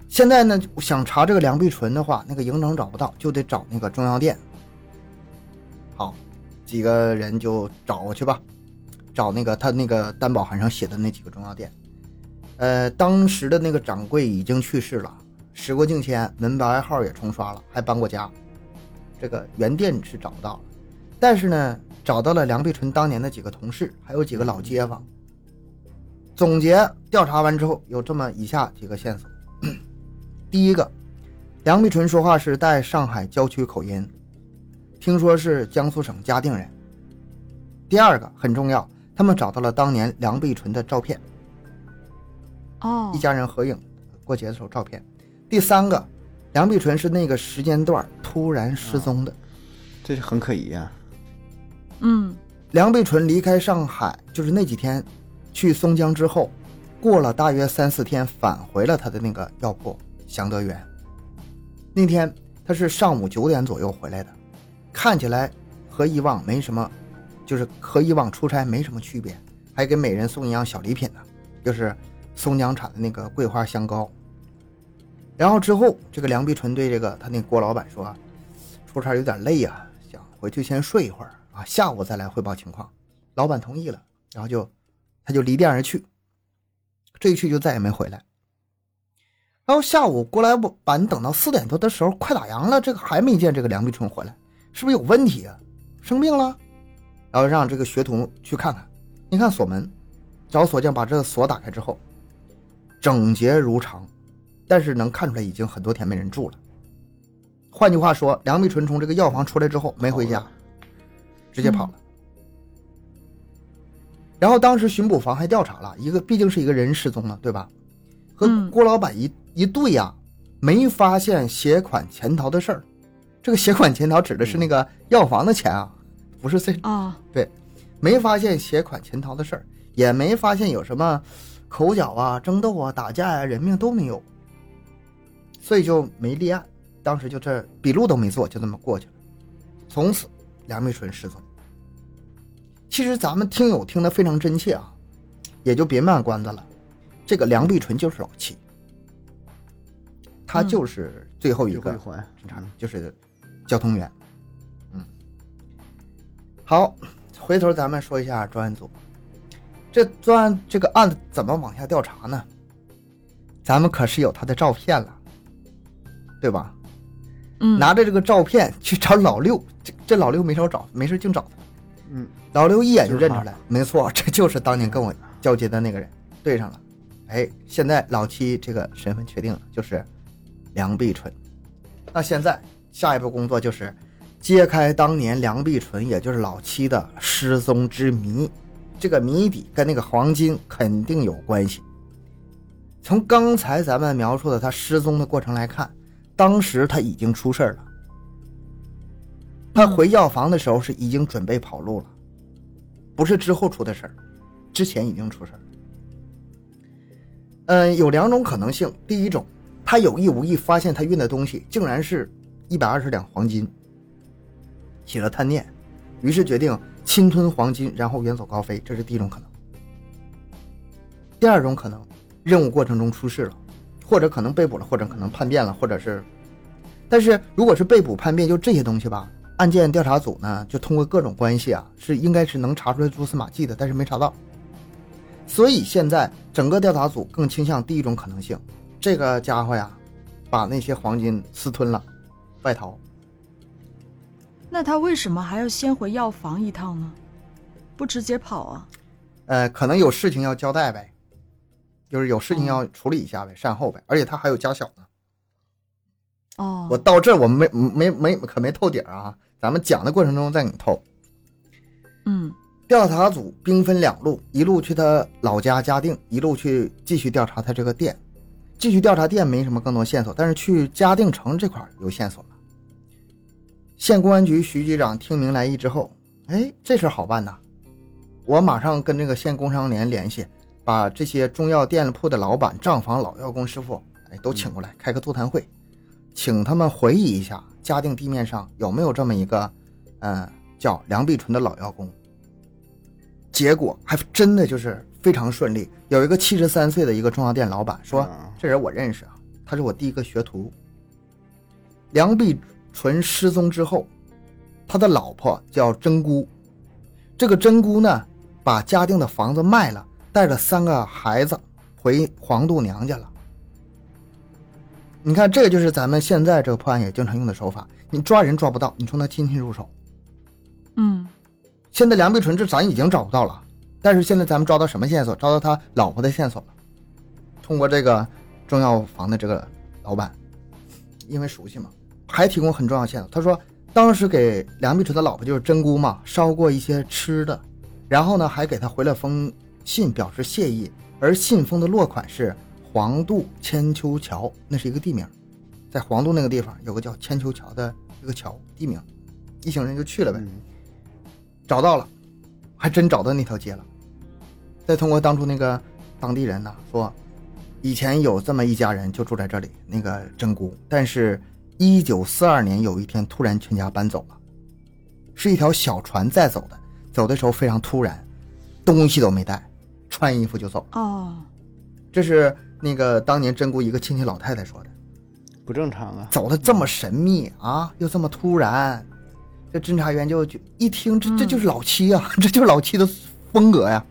现在呢，想查这个梁碧纯的话，那个营长找不到，就得找那个中药店。好，几个人就找过去吧，找那个他那个担保函上写的那几个中药店。呃，当时的那个掌柜已经去世了，时过境迁，门牌号也重刷了，还搬过家。这个原店是找不到了，但是呢，找到了梁碧纯当年的几个同事，还有几个老街坊。总结调查完之后，有这么以下几个线索：第一个，梁碧纯说话是带上海郊区口音，听说是江苏省嘉定人。第二个很重要，他们找到了当年梁碧纯的照片，哦一家人合影过节的时候照片。第三个，梁碧纯是那个时间段突然失踪的。这是很可疑啊。嗯梁碧纯离开上海，就是那几天去松江之后，过了大约三四天，返回了他的那个药铺祥德园。那天他是上午九点左右回来的，看起来和以往没什么，就是和以往出差没什么区别，还给每人送一样小礼品呢，就是松江产的那个桂花香膏。然后之后，这个梁碧纯对这个他那郭老板说：“出差有点累呀、想回去先睡一会儿啊，下午再来汇报情况。”老板同意了，然后就他就离店而去，这一去就再也没回来。然后下午郭老板等到四点多的时候，快打烊了，这个还没见这个梁碧春回来，是不是有问题啊？生病了？然后让这个学徒去看看，你看锁门，找锁匠把这个锁打开之后，整洁如常，但是能看出来已经很多天没人住了。换句话说，梁碧纯从这个药房出来之后没回家，直接跑了。然后当时巡捕房还调查了一个，毕竟是一个人失踪了，对吧？和嗯郭老板一、一对呀、没发现携款潜逃的事儿。这个携款潜逃指的是那个药房的钱啊，不是这啊 对没发现携款潜逃的事儿，也没发现有什么口角啊、争斗啊、打架呀、人命都没有。所以就没立案。当时就这笔录都没做，就这么过去了。从此，梁碧纯失踪。其实咱们听友听得非常真切啊，也就别卖关子了。这个梁碧纯就是老七，他嗯就是最后一个就是交通员。嗯，好，回头咱们说一下专案组。这专案这个案子怎么往下调查呢？咱们可是有他的照片了，对吧？嗯，拿着这个照片去找老六，这这老六没少找，没事净找他。嗯，老刘一眼就认出来，没错，这就是当年跟我交接的那个人，对上了。哎，现在老七这个身份确定了，就是梁碧纯。那现在下一步工作就是揭开当年梁碧纯，也就是老七的失踪之谜。这个谜底跟那个黄金肯定有关系。从刚才咱们描述的他失踪的过程来看，当时他已经出事儿了。他回药房的时候是已经准备跑路了，不是之后出的事儿，之前已经出事儿。嗯，有两种可能性。第一种，他有意无意发现他运的东西竟然是一百二十两黄金，起了贪念，于是决定侵吞黄金，然后远走高飞，这是第一种可能。第二种可能，任务过程中出事了，或者可能被捕了，或者可能叛变了，或者是，但是如果是被捕叛变，就这些东西吧，案件调查组呢就通过各种关系啊，是应该是能查出来蛛丝马迹的，但是没查到。所以现在整个调查组更倾向第一种可能性，这个家伙呀，把那些黄金私吞了，外逃。那他为什么还要先回药房一趟呢？不直接跑啊？呃，可能有事情要交代呗，就是有事情要处理一下呗，善后呗。而且他还有家小呢。哦，我到这儿我没没没可没透底儿啊，咱们讲的过程中再给你透。嗯调查组兵分两路，一路去他老家嘉定，一路去继续调查他这个店。继续调查店没什么更多线索，但是去嘉定城这块有线索了。县公安局徐局长听明来意之后，哎，这事好办呐！我马上跟这个县工商联联系，把这些中药店铺的老板、账房、老药工师傅，哎，都请过来开个座谈会，请他们回忆一下嘉定地面上有没有这么一个，嗯，叫梁碧纯的老药工。结果还真的就是非常顺利，有一个七十三岁的一个中药店老板说啊：“这人我认识啊，他是我第一个学徒。”梁碧纯失踪之后，他的老婆叫真姑，这个真姑呢，把嘉定的房子卖了，带着三个孩子回黄渡娘家了。你看，这个就是咱们现在这个破案也经常用的手法，你抓人抓不到，你从他亲戚入手。嗯现在梁碧纯这咱已经找不到了，但是现在咱们抓到什么线索？抓到他老婆的线索了。通过这个中药房的这个老板，因为熟悉嘛，还提供很重要的线索。他说，当时给梁碧纯的老婆就是真姑嘛，烧过一些吃的，然后呢还给他回了封信表示谢意，而信封的落款是黄渡千秋桥，那是一个地名，在黄渡那个地方有个叫千秋桥的一个桥地名，一行人就去了呗。嗯找到了，还真找到那条街了。再通过当初那个当地人呢说，以前有这么一家人就住在这里，那个真姑，但是，一九四二年有一天突然全家搬走了，是一条小船载走的，走的时候非常突然，东西都没带，穿衣服就走。哦，这是那个当年真姑一个亲戚老太太说的，不正常啊！走的这么神秘啊，又这么突然，这侦查员就就一听，这这就是老七啊，这就是老七的风格呀。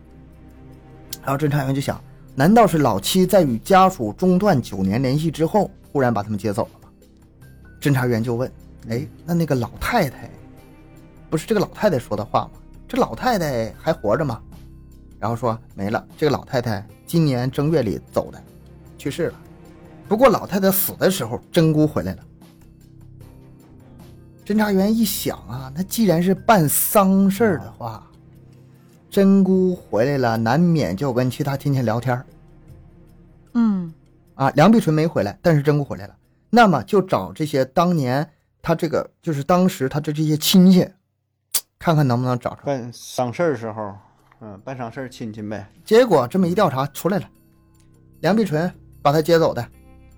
然后侦查员就想，难道是老七在与家属中断九年联系之后，忽然把他们接走了吗？侦查员就问：“哎，那那个老太太，不是这个老太太说的话吗？这老太太还活着吗？”然后说没了，这个老太太今年正月里走的，去世了。不过老太太死的时候，真姑回来了。侦查员一想啊，那既然是办丧事儿的话，真姑回来了，难免就跟其他亲戚聊天儿嗯啊。梁碧纯没回来，但是真姑回来了，那么就找这些当年他这个就是当时他的这些亲戚，看看能不能找出来。办丧事儿时候，嗯，办丧事儿亲戚呗。结果这么一调查出来了，梁碧纯把他接走的，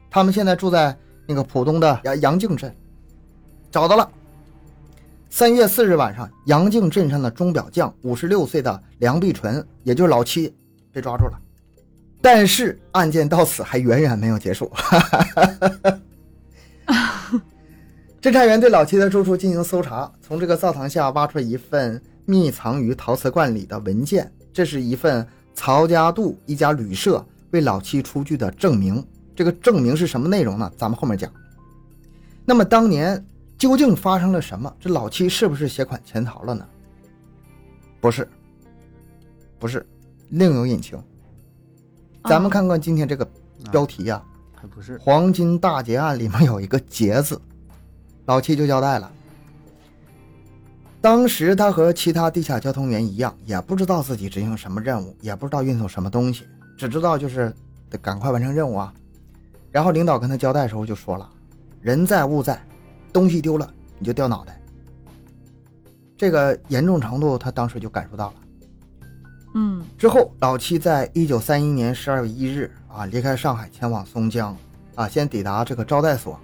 他们现在住在那个浦东的杨杨靖镇，找到了。三月四日晚上，杨靖镇上的钟表匠五十六岁的梁碧纯，也就是老七，被抓住了。但是案件到此还远远没有结束。侦查员对老七的住处进行搜查，从这个灶堂下挖出一份密藏于陶瓷罐里的文件，这是一份曹家渡一家旅社为老七出具的证明。这个证明是什么内容呢？咱们后面讲。那么当年究竟发生了什么？这老七是不是携款潜逃了呢？不是，不是，另有隐情。咱们看看今天这个标题呀、还不是黄金大劫案里面有一个“劫”字，老七就交代了。当时他和其他地下交通员一样，也不知道自己执行什么任务，也不知道运送什么东西，只知道就是得赶快完成任务啊。然后领导跟他交代的时候就说了：“人在物在，东西丢了你就掉脑袋。”这个严重程度他当时就感受到了。嗯之后，老七在一九三一年十二月一日啊离开上海，前往松江，啊先抵达这个招待所，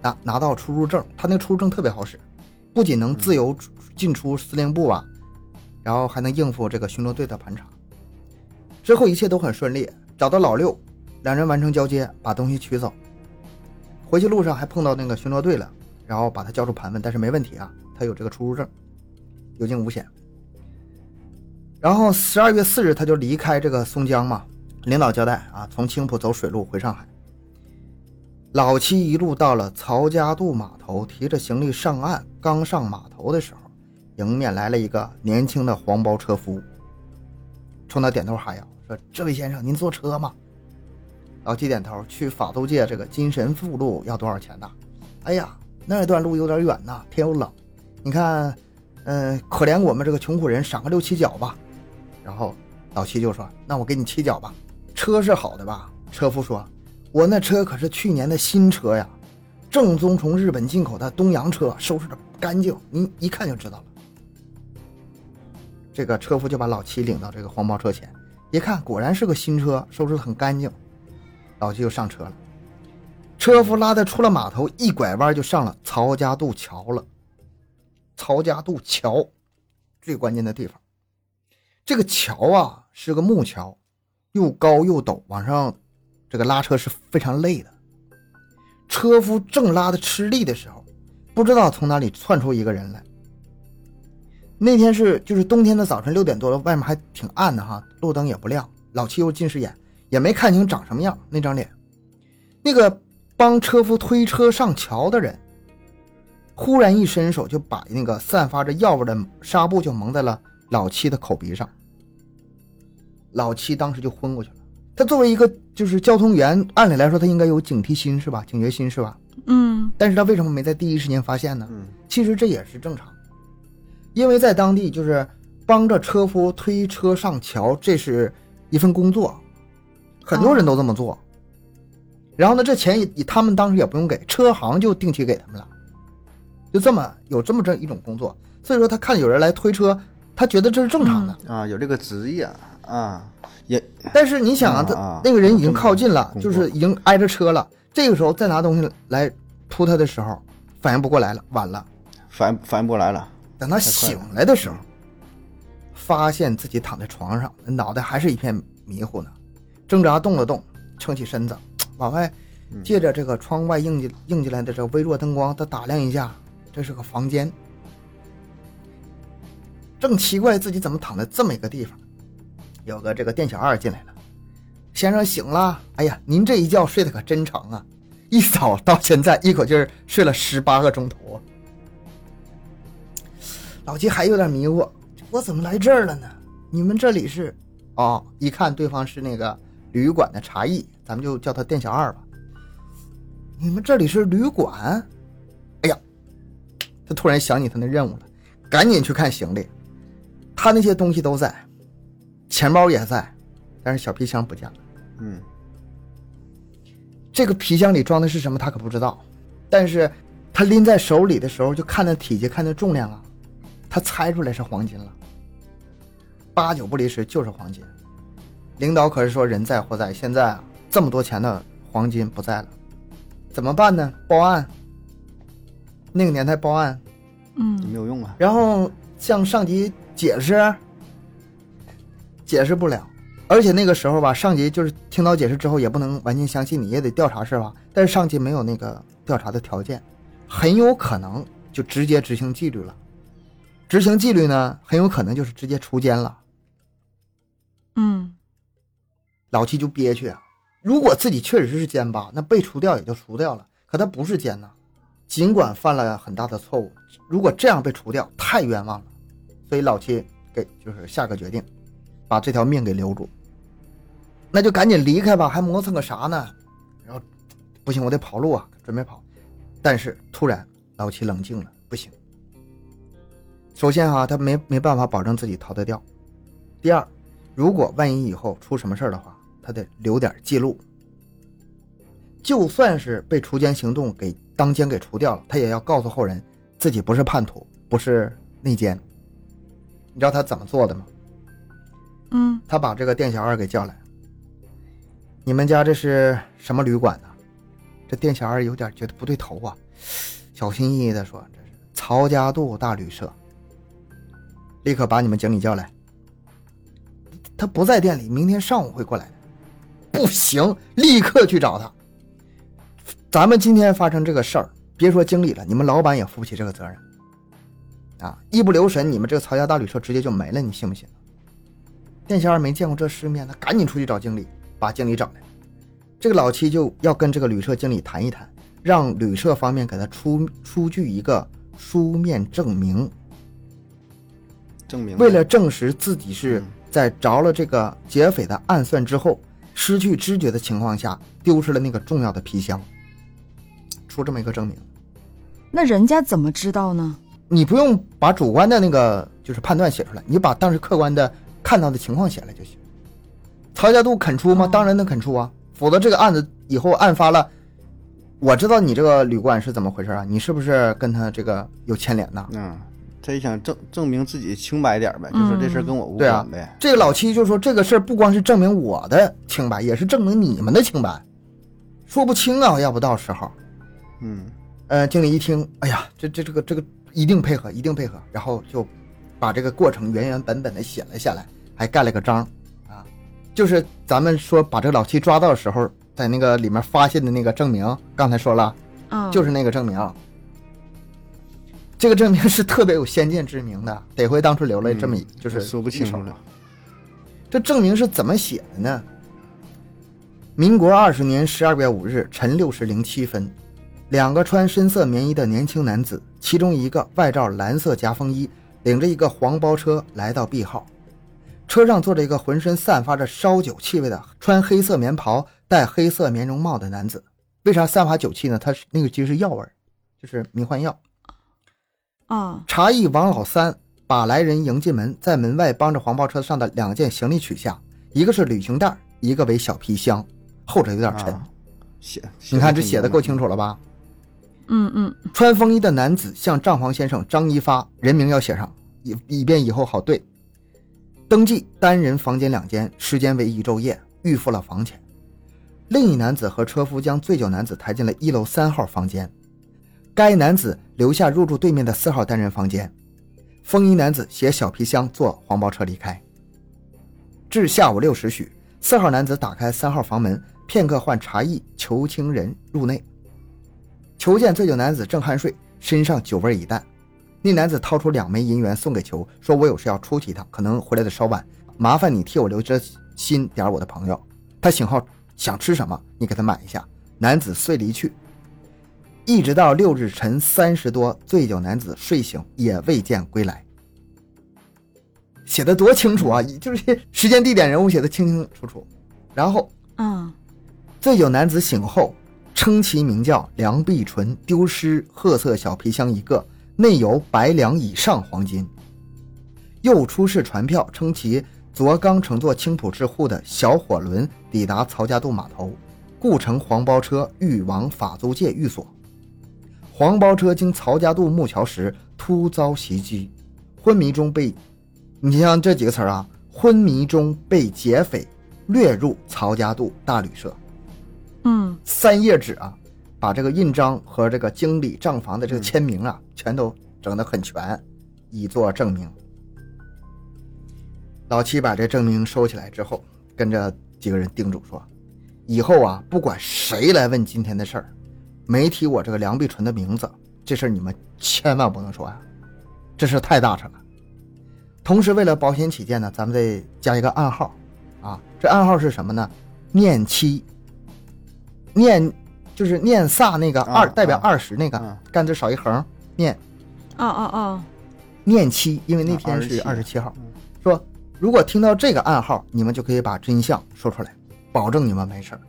拿拿到出入证。他那出入证特别好使，不仅能自由进出司令部啊，然后还能应付这个巡逻队的盘查。之后一切都很顺利，找到老六，两人完成交接，把东西取走。回去路上还碰到那个巡逻队了，然后把他叫出盘问，但是没问题啊，他有这个出入证，有惊无险。然后十二月四日，他就离开这个松江嘛。领导交代啊，从青浦走水路回上海。老七一路到了曹家渡码头，提着行李上岸。刚上码头的时候，迎面来了一个年轻的黄包车夫，冲他点头哈腰，说：“这位先生，您坐车吗？”老七点头，去法租界这个金神附路要多少钱呢？哎呀，那段路有点远呐，天又冷，你看，嗯、可怜我们这个穷苦人，赏个六七角吧。然后老七就说：“那我给你七角吧，车是好的吧？”车夫说：“我那车可是去年的新车呀，正宗从日本进口的东洋车，收拾的干净，您一看就知道了。”这个车夫就把老七领到这个黄包车前，一看果然是个新车，收拾的很干净。老七就上车了，车夫拉他出了码头，一拐弯就上了曹家渡桥了。曹家渡桥，最关键的地方。这个桥啊是个木桥，又高又陡，往上这个拉车是非常累的。车夫正拉的吃力的时候，不知道从哪里窜出一个人来。那天是就是冬天的早晨六点多了，外面还挺暗的哈，路灯也不亮。老七又近视眼，也没看清长什么样那张脸。那个帮车夫推车上桥的人，忽然一伸手就把那个散发着药味的纱布就蒙在了老七的口鼻上。老七当时就昏过去了。他作为一个就是交通员，按理来说他应该有警惕心是吧？警觉心是吧？嗯但是他为什么没在第一时间发现呢？嗯其实这也是正常，因为在当地就是帮着车夫推车上桥，这是一份工作，很多人都这么做。然后呢，这钱也他们当时也不用给，车行就定期给他们了，就这么有这么这一种工作。所以说他看有人来推车，他觉得这是正常的。啊，有这个职业啊，也但是你想啊，他那个人已经靠近了，就是已经挨着车了，这个时候再拿东西来扑他的时候，反应不过来了，晚了。反反应不过来了。等他醒来的时候，发现自己躺在床上，脑袋还是一片迷糊呢，挣扎动了动，撑起身子，往外借着这个窗外映进映进来的这微弱灯光，他打量一下，这是个房间。正奇怪自己怎么躺在这么一个地方，有个这个店小二进来了，先生醒了，哎呀，您这一觉睡得可真长啊，一早到现在一口气儿睡了十八个钟头啊。老七还有点迷糊，我怎么来这儿了呢？你们这里是？哦，一看对方是那个旅馆的茶艺，咱们就叫他店小二吧。你们这里是旅馆？哎呀，他突然想起他那任务了，赶紧去看行李。他那些东西都在，钱包也在，但是小皮箱不见了。嗯这个皮箱里装的是什么，他可不知道。但是他拎在手里的时候，就看那体积，看那重量啊，他猜出来是黄金了。八九不离十就是黄金。领导可是说人在货在，现在啊这么多钱的黄金不在了。怎么办呢？报案。那个年代报案，嗯没嗯有用啊。然后向上级解释，解释不了。而且那个时候吧，上级就是听到解释之后，也不能完全相信你，也得调查是吧？但是上级没有那个调查的条件，很有可能就直接执行纪律了。执行纪律呢，很有可能就是直接除奸了。嗯老七就憋屈啊。如果自己确实是奸吧，那被除掉也就除掉了。可他不是奸呐，尽管犯了很大的错误，如果这样被除掉，太冤枉了。所以老七给就是下个决定，把这条命给留住。那就赶紧离开吧，还磨蹭个啥呢？然后不行，我得跑路啊，准备跑。但是突然老七冷静了，不行。首先啊，他没没办法保证自己逃得掉。第二，如果万一以后出什么事儿的话，他得留点记录。就算是被锄奸行动给当奸给除掉了，他也要告诉后人自己不是叛徒，不是内奸。你知道他怎么做的吗？嗯他把这个店小二给叫来，你们家这是什么旅馆呢？这店小二有点觉得不对头啊，小心翼翼的说：“这是曹家渡大旅社。”立刻把你们经理叫来。他不在店里，明天上午会过来。不行，立刻去找他。咱们今天发生这个事儿，别说经理了，你们老板也负不起这个责任。啊，一不留神，你们这个曹家大旅社直接就没了，你信不信？店小二没见过这世面，他赶紧出去找经理，把经理找来。这个老七就要跟这个旅社经理谈一谈，让旅社方面给他出出具一个书面证明，证明为了证实自己是嗯在着了这个劫匪的暗算之后，失去知觉的情况下丢失了那个重要的皮箱，出这么一个证明。那人家怎么知道呢？你不用把主观的那个就是判断写出来，你把当时客观的看到的情况写来就行。曹家渡肯出吗？哦当然能肯出啊，否则这个案子以后案发了，我知道你这个旅馆是怎么回事啊？你是不是跟他这个有牵连呐？嗯，他也想证证明自己清白点儿呗，就说这事儿跟我无关呗。这个老七就说这个事儿不光是证明我的清白，也是证明你们的清白，说不清啊，要不到时候。嗯，呃，经理一听，哎呀，这这这个这个一定配合，一定配合，然后就把这个过程原原本本的写了下来，还盖了个章，啊，就是咱们说把这个老七抓到的时候，在那个里面发现的那个证明，刚才说了，嗯，就是那个证明。这个证明是特别有先见之明的，得亏当初留了这么一，嗯就是说不清楚一手了。这证明是怎么写的呢？民国二十年十二月五日晨六时零七分，两个穿深色棉衣的年轻男子，其中一个外罩蓝色夹风衣，领着一个黄包车来到 B 号。车上坐着一个浑身散发着烧酒气味的、穿黑色棉袍、戴黑色棉绒帽的男子。为啥散发酒气呢？他是那个其实是药味儿，就是迷幻药。啊，茶艺王老三把来人迎进门，在门外帮着黄包车上的两件行李取下，一个是旅行袋，一个为小皮箱，后者有点沉。啊写，你看这写的够清楚。楚了吧？嗯嗯穿风衣的男子向账房先生张一发人名要写上，以以便以后好对。登记单人房间两间，时间为一昼夜，预付了房钱。另一男子和车夫将醉酒男子抬进了一楼三号房间，该男子留下入住对面的四号单人房间。风衣男子携小皮箱坐黄包车离开。至下午六时许，四号男子打开三号房门，片刻换茶艺求情人入内。裘见醉酒男子正酣睡，身上酒味已淡。那男子掏出两枚银元送给裘，说：“我有事要出去一趟，可能回来的稍晚，麻烦你替我留着心点我的朋友。他醒后想吃什么，你给他买一下。”男子遂离去。一直到六日晨三时多，醉酒男子睡醒也未见归来。写的多清楚啊！就是 时间、地点、人物写的清清楚楚。然后啊，醉酒男子醒后，称其名叫梁碧纯，丢失褐色小皮箱一个，内有百两以上黄金。又出示船票，称其昨刚乘坐青浦至沪的小火轮抵达曹家渡码头，故乘黄包车欲往法租界寓所。黄包车经曹家渡木桥时突遭袭击，昏迷中被，你像这几个词儿啊，昏迷中被劫匪掠入曹家渡大旅社。嗯三页纸啊，把这个印章和这个经理账房的这个签名啊，全都整得很全，以作证明。老七把这证明收起来之后，跟着几个人叮嘱说：“以后啊，不管谁来问今天的事儿，没提我这个梁碧纯的名字，这事儿你们千万不能说呀，这事太大事了。同时，为了保险起见呢，咱们再加一个暗号，啊，这暗号是什么呢？念七，念就是念萨那个二，啊代表啊二十那个啊，干字少一横，念啊啊啊！念七，因为那啊天是二十27七号，说如果听到这个暗号，你们就可以把真相说出来，保证你们没事儿。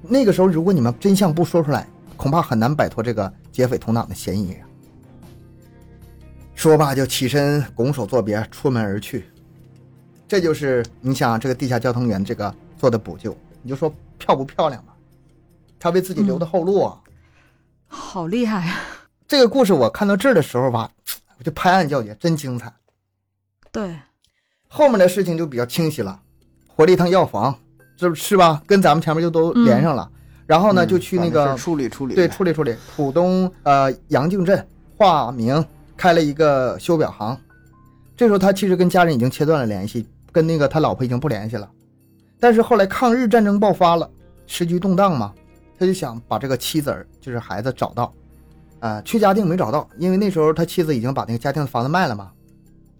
那个时候，如果你们真相不说出来，恐怕很难摆脱这个劫匪同党的嫌疑啊。说罢，就起身拱手作别，出门而去。这就是你想这个地下交通员这个做的补救，你就说漂不漂亮吧？他为自己留的后路啊。好厉害啊！这个故事我看到这儿的时候吧，我就拍案叫绝，真精彩。对，后面的事情就比较清晰了，回了一趟药房，这是吧？跟咱们前面就都连上了。然后呢，嗯就去那个处理处理，对处理处理，浦东呃杨靖镇化名开了一个修表行。这时候他其实跟家人已经切断了联系，跟那个他老婆已经不联系了。但是后来抗日战争爆发了，时局动荡嘛，他就想把这个妻子儿就是孩子找到，啊、去嘉定没找到，因为那时候他妻子已经把那个嘉定的房子卖了嘛，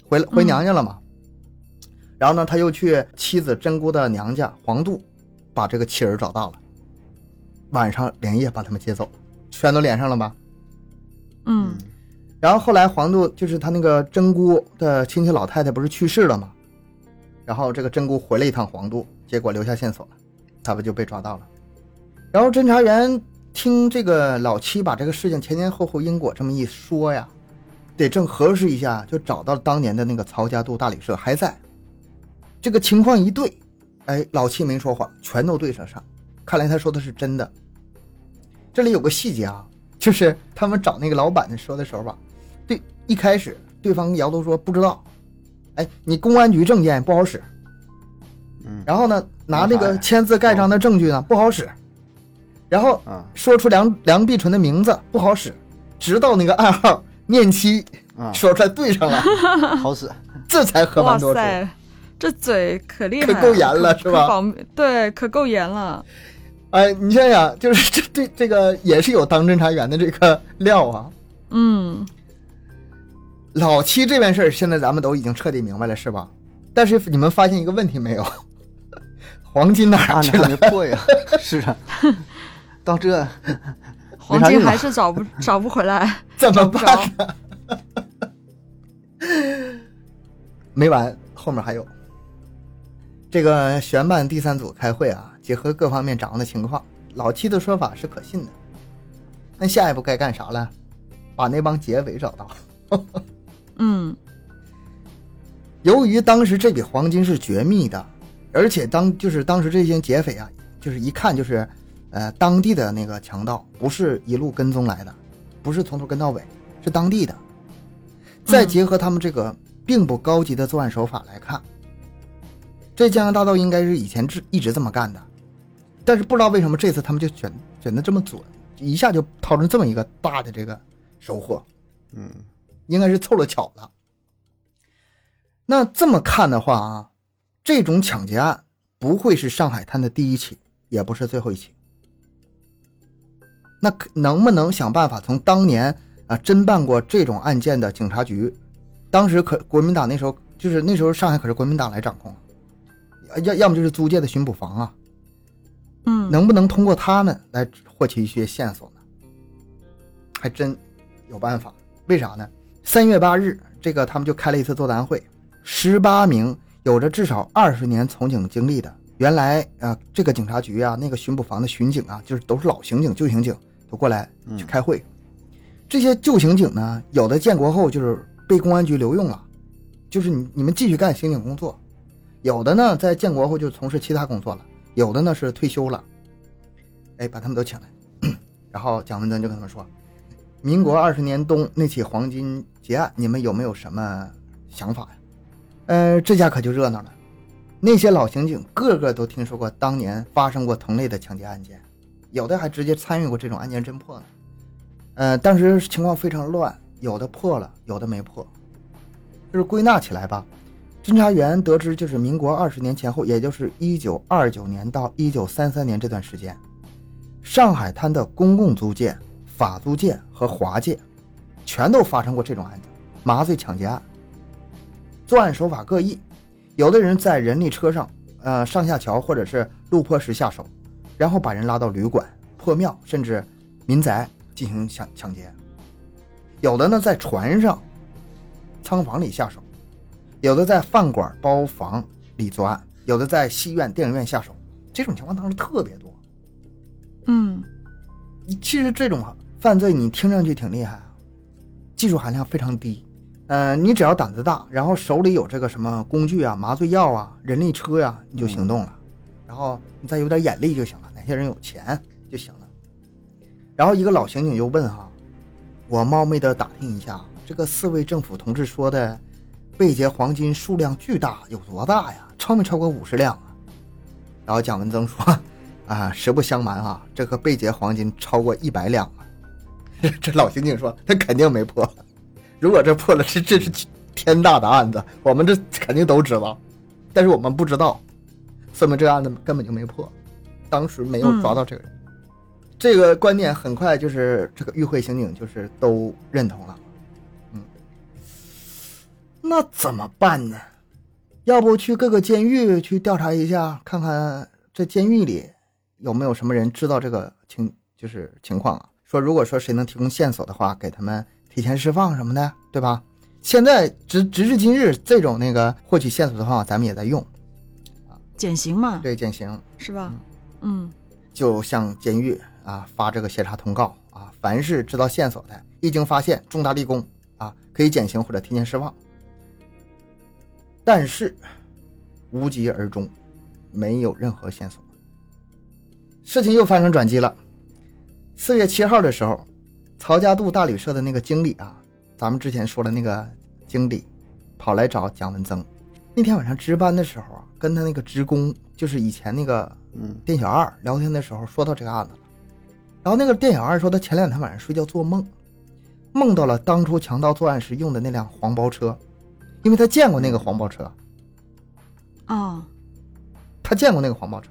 回了回嗯娘家了嘛。然后呢，他又去妻子真姑的娘家黄渡，把这个妻儿找到了。晚上连夜把他们接走，全都连上了吧？嗯然后后来黄渡就是他那个真姑的亲戚老太太不是去世了吗？然后这个真姑回了一趟黄渡，结果留下线索了，他不就被抓到了。然后侦查员听这个老七把这个事情前前后后因果这么一说呀，得正核实一下，就找到了当年的那个曹家渡大旅社还在。这个情况一对，哎，老七没说谎，全都对上上，看来他说的是真的。这里有个细节啊，就是他们找那个老板说的时候吧，对，一开始对方摇头说不知道，哎，你公安局证件不好使，嗯。然后呢，拿那个哎签字盖章的证据呢不好使，然后啊。说出梁梁碧纯的名字不好使，直到那个暗号念七啊，说出来对上了，好使，这才和哇盘托出。塞，这嘴可厉害了，可够严了是吧？保对，可够严了。哎，你想想，就是这这这个也是有当侦查员的这个料啊。嗯，老七这件事儿，现在咱们都已经彻底明白了，是吧？但是你们发现一个问题没有？黄金哪儿去了？没破呀，是啊，到这 黄金还是找不找不回来，怎么不办着。没完，后面还有。这个悬办第三组开会啊，结合各方面掌握的情况，老七的说法是可信的。那下一步该干啥了？把那帮劫匪找到。嗯由于当时这笔黄金是绝密的，而且当就是当时这些劫匪啊，就是一看就是，呃，当地的那个强盗，不是一路跟踪来的，不是从头跟到尾，是当地的。再结合他们这个并不高级的作案手法来看，这江洋大盗应该是以前是一直这么干的，但是不知道为什么这次他们就选选的这么准，一下就掏出这么一个大的这个收获。嗯应该是凑了巧了。那这么看的话啊，这种抢劫案不会是上海滩的第一起，也不是最后一起。那能不能想办法从当年啊侦办过这种案件的警察局，当时可国民党那时候就是那时候上海可是国民党来掌控，要要么就是租界的巡捕房啊，嗯，能不能通过他们来获取一些线索呢？还真有办法。为啥呢？三月八日，这个他们就开了一次座谈会，十八名有着至少二十年从警经历的，原来啊、呃这个警察局啊，那个巡捕房的巡警啊，就是都是老刑警、旧刑警，都过来去开会。这些旧刑警呢，有的建国后就是被公安局留用了，就是你你们继续干刑警工作；有的呢，在建国后就从事其他工作了；有的呢是退休了。哎，把他们都请来，然后蒋文登就跟他们说：“民国二十年冬那起黄金劫案，你们有没有什么想法呀？”呃，这下可就热闹了。那些老刑警个个都听说过当年发生过同类的抢劫案件，有的还直接参与过这种案件侦破呢。呃，当时情况非常乱，有的破了，有的没破。就是归纳起来吧，侦查员得知，就是民国二十年前后，也就是一九二九年到一九三三年这段时间，上海滩的公共租界、法租界和华界，全都发生过这种案子——麻醉抢劫案。作案手法各异，有的人在人力车上，呃，上下桥或者是路坡时下手，然后把人拉到旅馆、破庙甚至民宅进行抢抢劫；有的呢在船上。仓房里下手，有的在饭馆、包房里作案，有的在戏院、电影院下手，这种情况当时特别多。嗯，其实这种犯罪你听上去挺厉害啊，技术含量非常低。呃，你只要胆子大，然后手里有这个什么工具啊、麻醉药啊、人力车呀，你就行动了。然后你再有点眼力就行了，哪些人有钱就行了。然后一个老刑警又问哈，我冒昧的打听一下。这个四位政府同志说的被劫黄金数量巨大，有多大呀？超没超过五十两啊？然后蒋文增说：“啊，实不相瞒啊，这颗被劫黄金超过一百两啊。”这老刑警说：“他肯定没破。如果这破了，这这是天大的案子，我们这肯定都知道。但是我们不知道，说明这个案子根本就没破，当时没有抓到这个人。这个观点很快就是这个与会刑警就是都认同了。”那怎么办呢？要不去各个监狱去调查一下，看看这监狱里有没有什么人知道这个情，就是情况啊？说如果说谁能提供线索的话，给他们提前释放什么的，对吧？现在直直至今日，这种那个获取线索的方法，咱们也在用啊，减刑嘛，对，减刑是吧？嗯，就向监狱啊发这个协查通告啊，凡是知道线索的，一经发现重大立功啊，可以减刑或者提前释放。但是无疾而终，没有任何线索。事情又发生转机了。四月七号的时候，曹家渡大旅社的那个经理啊，咱们之前说的那个经理，跑来找蒋文增。那天晚上值班的时候啊，跟他那个职工，就是以前那个嗯店小二聊天的时候，说到这个案子了。然后那个店小二说，他前两天晚上睡觉做梦，梦到了当初强盗作案时用的那辆黄包车。因为他见过那个黄包车，啊，他见过那个黄包车，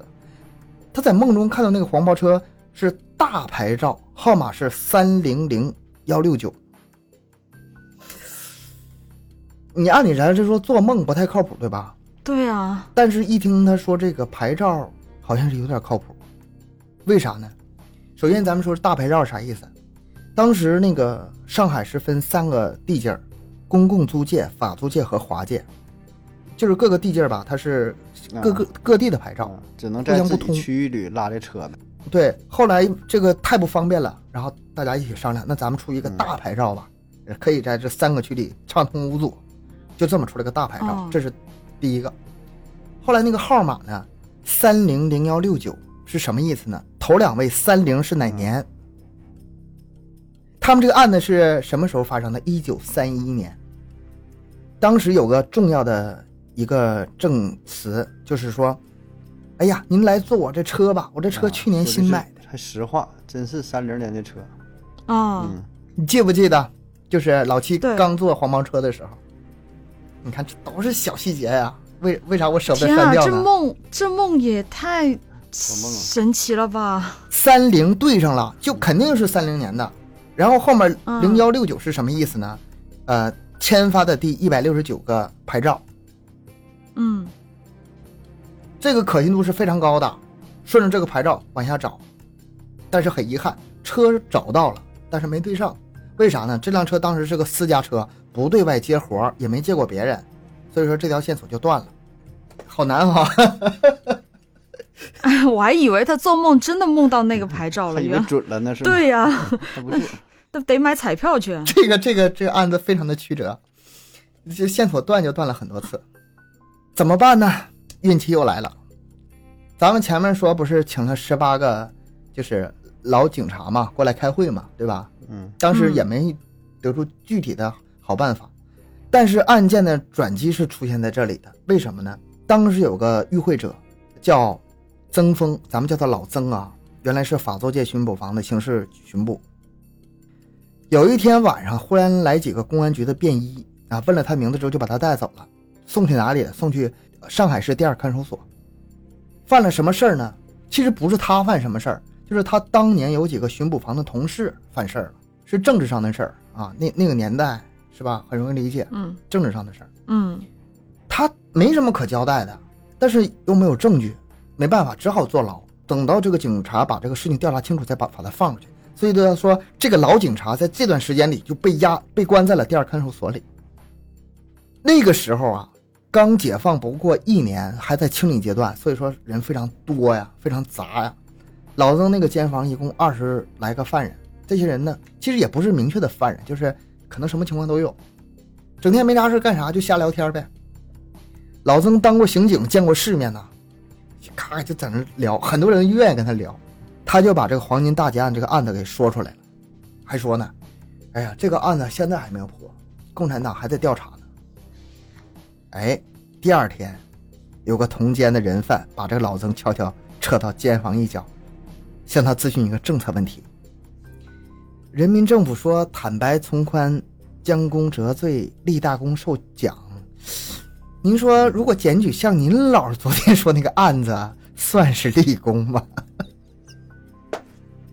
他在梦中看到那个黄包车是大牌照，号码是三零零幺六九。你按理来说做梦不太靠谱，对吧？对啊。但是，一听他说这个牌照，好像是有点靠谱。为啥呢？首先，咱们说大牌照啥意思？当时那个上海是分三个地界儿。公共租界、法租界和华界，就是各个地界吧，它是各个各地的牌照，只能在自己区域里拉这车的。对，后来这个太不方便了，然后大家一起商量，那咱们出一个大牌照吧，可以在这三个区里畅通无阻，就这么出了个大牌照，这是第一个。后来那个号码呢，三零零幺六九是什么意思呢？头两位三零是哪年？他们这个案子是什么时候发生的？一九三一年。当时有个重要的一个证词，就是说，哎呀，您来坐我这车吧，我这车去年新买的。还实话，真是三零年的车。啊，你记不记得？就是老七刚坐黄包车的时候。你看，这都是小细节呀。为为啥我舍不得删掉呢？这梦，这梦也太神奇了吧！三零对上了，就肯定是三零年的。然后后面零幺六九是什么意思呢？呃。签发的第一百六十九个牌照，嗯，这个可信度是非常高的。顺着这个牌照往下找，但是很遗憾，车找到了，但是没对上。为啥呢？这辆车当时是个私家车，不对外接活，也没借过别人，所以说这条线索就断了。好难哈！哎，我还以为他做梦真的梦到那个牌照了，以为准了那是？对呀，他不是。都得买彩票去。这个这个这个案子非常的曲折，这线索断就断了很多次，怎么办呢？运气又来了。咱们前面说不是请了十八个，就是老警察嘛，过来开会嘛，对吧？嗯。当时也没得出具体的好办法，但是案件的转机是出现在这里的。为什么呢？当时有个与会者叫曾峰，咱们叫他老曾啊。原来是法租界巡捕房的刑事巡捕。有一天晚上，忽然来几个公安局的便衣啊，问了他名字之后就把他带走了，送去哪里？送去上海市第二看守所。犯了什么事儿呢？其实不是他犯什么事儿，就是他当年有几个巡捕房的同事犯事儿了，是政治上的事儿啊。那那个年代是吧？很容易理解，嗯政治上的事儿。嗯他没什么可交代的，但是又没有证据，没办法，只好坐牢。等到这个警察把这个事情调查清楚，再把把他放出去。所以都要说，这个老警察在这段时间里就被压被关在了第二看守所里。那个时候啊，刚解放不过一年，还在清理阶段，所以说人非常多呀，非常杂呀。老曾那个监房一共二十来个犯人，这些人呢，其实也不是明确的犯人，就是可能什么情况都有，整天没啥事干啥就瞎聊天呗。老曾当过刑警，见过世面呐，咔就在那聊，很多人愿意跟他聊，他就把这个黄金大劫案这个案子给说出来了，还说呢，哎呀，这个案子现在还没有破，共产党还在调查呢。哎，第二天，有个同监的人犯把这个老曾悄悄撤到监房一角，向他咨询一个政策问题。人民政府说坦白从宽，将功折罪，立大功受奖。您说，如果检举像您老昨天说那个案子，算是立功吗？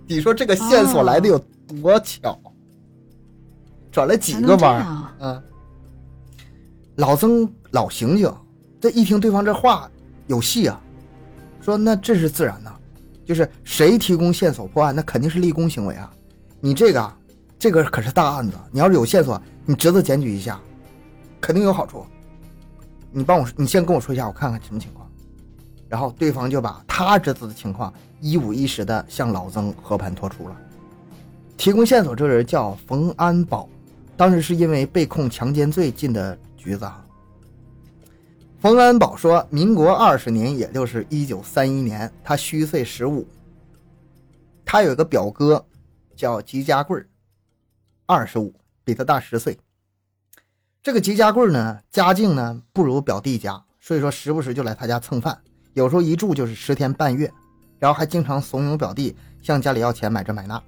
你说这个线索来的有多巧？转了几个弯儿？啊？嗯，老曾老刑警，这一听对方这话有戏啊，说那这是自然呐，就是谁提供线索破案，那肯定是立功行为啊。你这个啊，这个可是大案子，你要是有线索，你侄子检举一下，肯定有好处。你帮我，你先跟我说一下，我看看什么情况。然后对方就把他侄子的情况一五一十的向老曾和盘托出了。提供线索这人叫冯安保，当时是因为被控强奸罪进的局子啊。冯安保说，民国二十年，也就是一九三一年，他虚岁十五。他有一个表哥，叫吉家贵二十五，比他大十岁。这个吉家贵呢，家境呢不如表弟家，所以说时不时就来他家蹭饭，有时候一住就是十天半月，然后还经常怂恿表弟向家里要钱买这买那。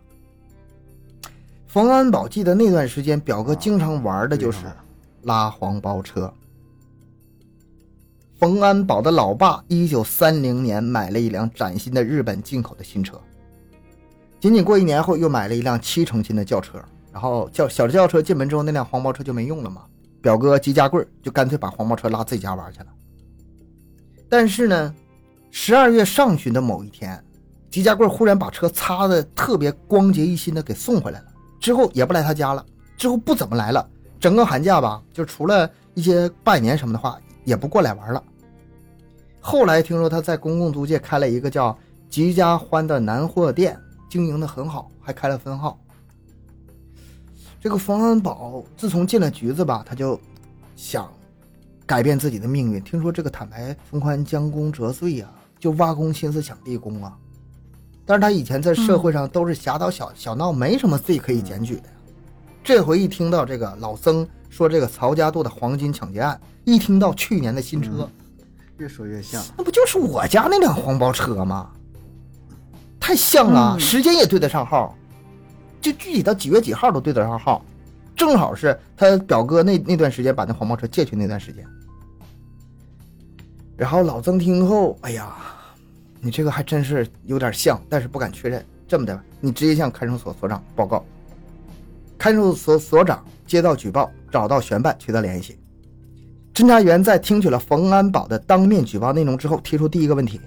冯安保记得那段时间，表哥经常玩的就是拉黄包车。冯安保的老爸一九三零年买了一辆崭新的日本进口的新车，仅仅过一年后又买了一辆七成新的轿车，然后轿小轿车进门之后，那辆黄包车就没用了嘛。表哥吉家贵就干脆把黄包车拉自己家玩去了。但是呢，十二月上旬的某一天，吉家贵忽然把车擦的特别光洁一新的给送回来了，之后也不来他家了，之后不怎么来了。整个寒假吧，就除了一些拜年什么的话，也不过来玩了。后来听说他在公共租界开了一个叫“吉家欢”的南货店，经营的很好，还开了分号。这个冯安宝自从进了局子吧，他就想改变自己的命运。听说这个坦白从宽，将功折罪呀、就挖空心思想立功啊。但是他以前在社会上都是侠盗小小闹，没什么罪可以检举的呀。这回一听到这个老曾说这个曹家渡的黄金抢劫案，一听到去年的新车，越说越像。那不就是我家那辆黄包车吗？太像了，嗯时间也对得上号，就具体到几月几号都对得上号，正好是他表哥那那段时间把那黄包车借去那段时间。然后老曾听后，哎呀，你这个还真是有点像，但是不敢确认。这么的吧，你直接向看守所所长报告。看守所所长接到举报，找到悬办取得联系。侦查员在听取了冯安保的当面举报内容之后，提出第一个问题：“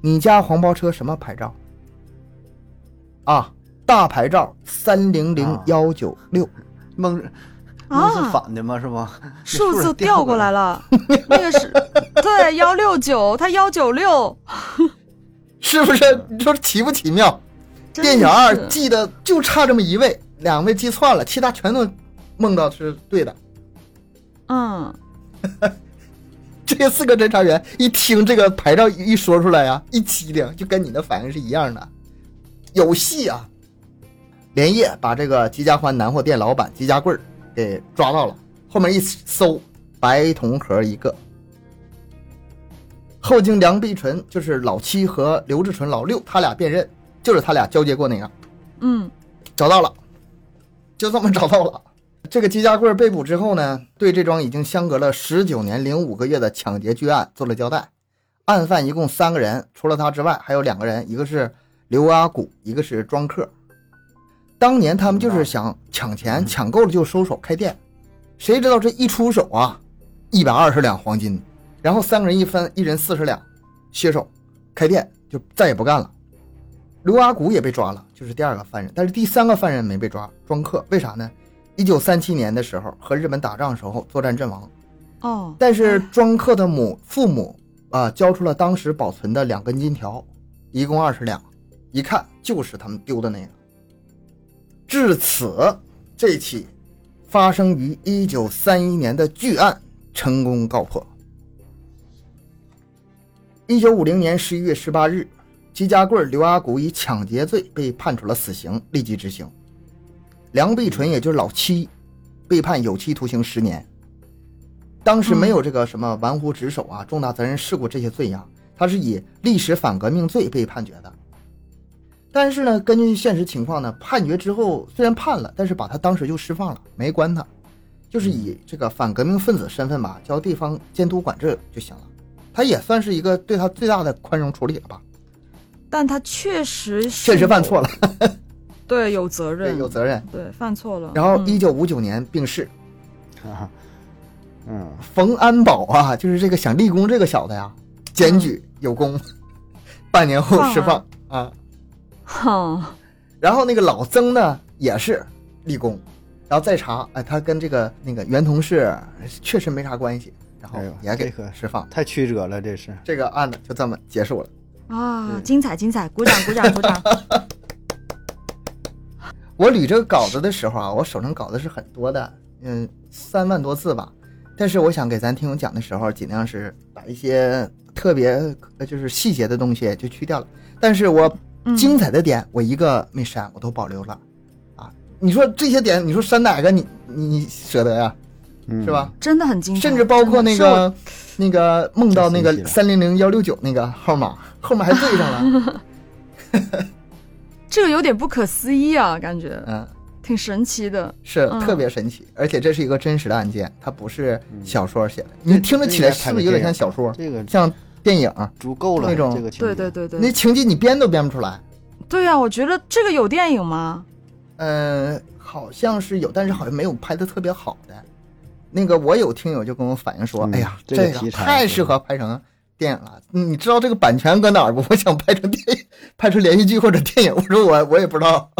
你家黄包车什么牌照？”啊，大牌照三零零幺九六。蒙啊是反的吗？是吗？数字调调过来了，那个是 对幺六九，他幺九六，是不是？你说奇不奇妙？真店小二记得就差这么一位，两位记错了，其他全都梦到是对的。嗯，这四个侦查员一听这个牌照一说出来呀、一机灵，就跟你的反应是一样的，有戏啊！连夜把这个吉家欢南货店老板吉家贵儿给抓到了，后面一搜，白铜盒一个。后经梁碧纯，就是老七和刘志纯老六，他俩辨认，就是他俩交接过那个，嗯找到了，就这么找到了。这个吉家贵被捕之后呢，对这桩已经相隔了十九年零五个月的抢劫巨案做了交代。案犯一共三个人，除了他之外，还有两个人，一个是刘阿古，一个是庄客。当年他们就是想抢钱，抢够了就收手开店，谁知道这一出手啊，一百二十两黄金，然后三个人一分，一人四十两，歇手，开店就再也不干了。刘阿古也被抓了，就是第二个犯人，但是第三个犯人没被抓，庄客为啥呢？一九三七年的时候和日本打仗的时候作战阵亡，哦，但是庄客的母父母啊交出了当时保存的两根金条，一共二十两，一看就是他们丢的那个。至此，这起发生于一九三一年的巨案成功告破。一九五零年十一月十八日，吉家贵、刘阿古以抢劫罪被判处了死刑，立即执行。梁碧纯，也就是老七，被判有期徒刑十年。当时没有这个什么玩忽职守啊、重大责任事故这些罪呀，他是以历史反革命罪被判决的。但是呢，根据现实情况呢，判决之后虽然判了，但是把他当时就释放了，没关他，就是以这个反革命分子身份吧，交地方监督管制就行了。他也算是一个对他最大的宽容处理了吧，但他确实确实犯错了，了，对，有责对，任，有责任。对，犯错了。然后嗯。一九五九年病逝，啊，嗯，冯安保啊，就是这个想立功这个小子呀，检举有功，半年后释放啊。哼，然后那个老曾呢也是立功，然后再查，哎，他跟这个那个原同事确实没啥关系，然后也给这个释放。太曲折了，这是。这个案子就这么结束了。啊，对精彩精彩，鼓掌鼓掌鼓掌。我捋这个稿子的时候啊，我手上稿子是很多的，嗯，三万多字吧。但是我想给咱听友讲的时候，尽量是把一些特别呃就是细节的东西就去掉了。但是我嗯精彩的点我一个没删，我都保留了。啊，你说这些点，你说删哪个你你你舍得呀？嗯是吧？？真的很精彩，甚至包括那个那个梦到那个三零零幺六九那个号码，后面还对上了。这个有点不可思议啊，感觉嗯，挺神奇的。是嗯特别神奇，而且这是一个真实的案件，它不是小说写的。这你听着起来是不是有点像小说，这个像电影？足够了，那种这个对对对对，那情节你编都编不出来。对啊，我觉得这个有电影吗？嗯，好像是有，但是好像没有拍的特别好的。那个我有听友就跟我反映说，嗯哎呀，这这个太适合拍成电影了。你知道这个版权搁哪儿不？我想拍成电影，拍成连续剧或者电影。我说我我也不知道，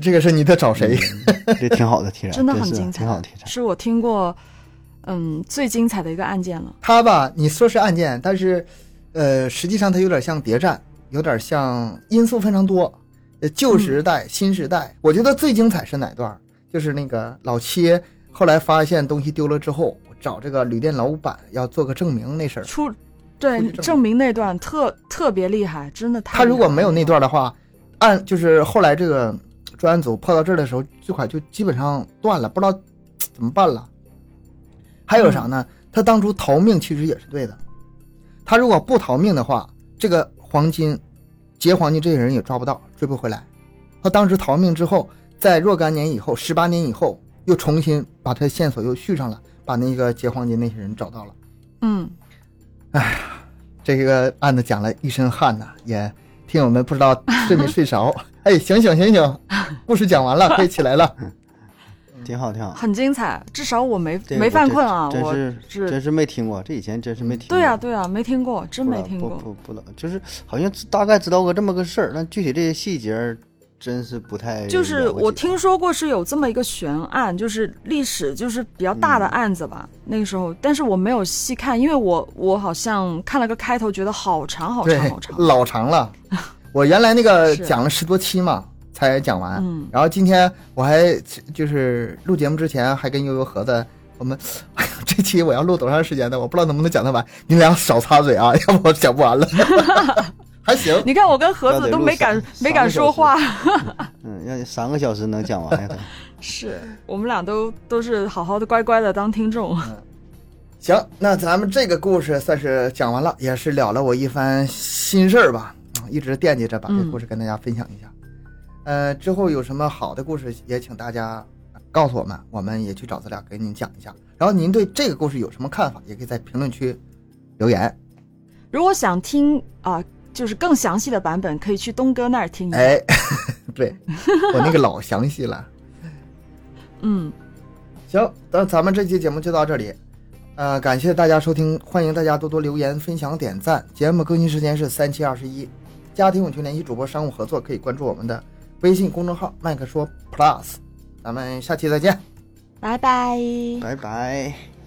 这个是你得找谁？嗯这挺好的题材，真的很精彩挺好的题材。是我听过，嗯，最精彩的一个案件了。他吧，你说是案件，但是，呃，实际上它有点像谍战，有点像因素非常多。呃，旧时代、新时代，我觉得最精彩是哪段？就是那个老七后来发现东西丢了之后，找这个旅店老板要做个证明那事儿。出出对去证证明那段特特别厉害，真的太他如果没有那段的话，按就是后来这个专案组破到这儿的时候，这块就基本上断了，不知道怎么办了。还有啥呢？他当初逃命其实也是对的，他如果不逃命的话，这个黄金劫黄金这些人也抓不到，追不回来。他当时逃命之后，在若干年以后，十八年以后，又重新把他的线索又续上了，把那个劫黄金那些人找到了。嗯，哎呀这个案子讲了一身汗呐，也听友们不知道睡没睡着。哎，醒醒醒醒，故事讲完了，可以起来了。挺好挺好。很精彩，至少我没没犯困啊，我真是是真是没听过，这以前真是没听过。对呀对呀，没听过，真没听过。不不知道，就是好像大概知道个这么个事儿，但具体这些细节儿真是不太就是我听说过是有这么一个悬案，就是历史就是比较大的案子吧，那个时候，但是我没有细看，因为我我好像看了个开头，觉得好长好长好，长。老长了。我原来那个讲了十多期嘛，才讲完。嗯然后今天我还就是录节目之前还跟悠悠盒子，我们，哎呀，这期我要录多长时间呢？我不知道能不能讲得完。你俩少插嘴啊，要不我讲不完了。还行，你看我跟盒子都没敢没敢说话，嗯，要三个小时能讲完呀，是我们俩都都是好好的乖乖的当听众。行，那咱们这个故事算是讲完了，也是了了我一番心事儿吧。一直惦记着把这嗯故事跟大家分享一下。呃，之后有什么好的故事，也请大家告诉我们，我们也去找资料给您讲一下。然后您对这个故事有什么看法，也可以在评论区留言。如果想听啊、就是更详细的版本，可以去东哥那儿听一下。哎，对我那个老详细了。嗯，行，那咱们这期节目就到这里。呃，感谢大家收听，欢迎大家多多留言、分享、点赞。节目更新时间是三七二十一。家庭有群联系主播商务合作，可以关注我们的微信公众号“麦克说 Plus”。咱们下期再见。拜拜。拜拜。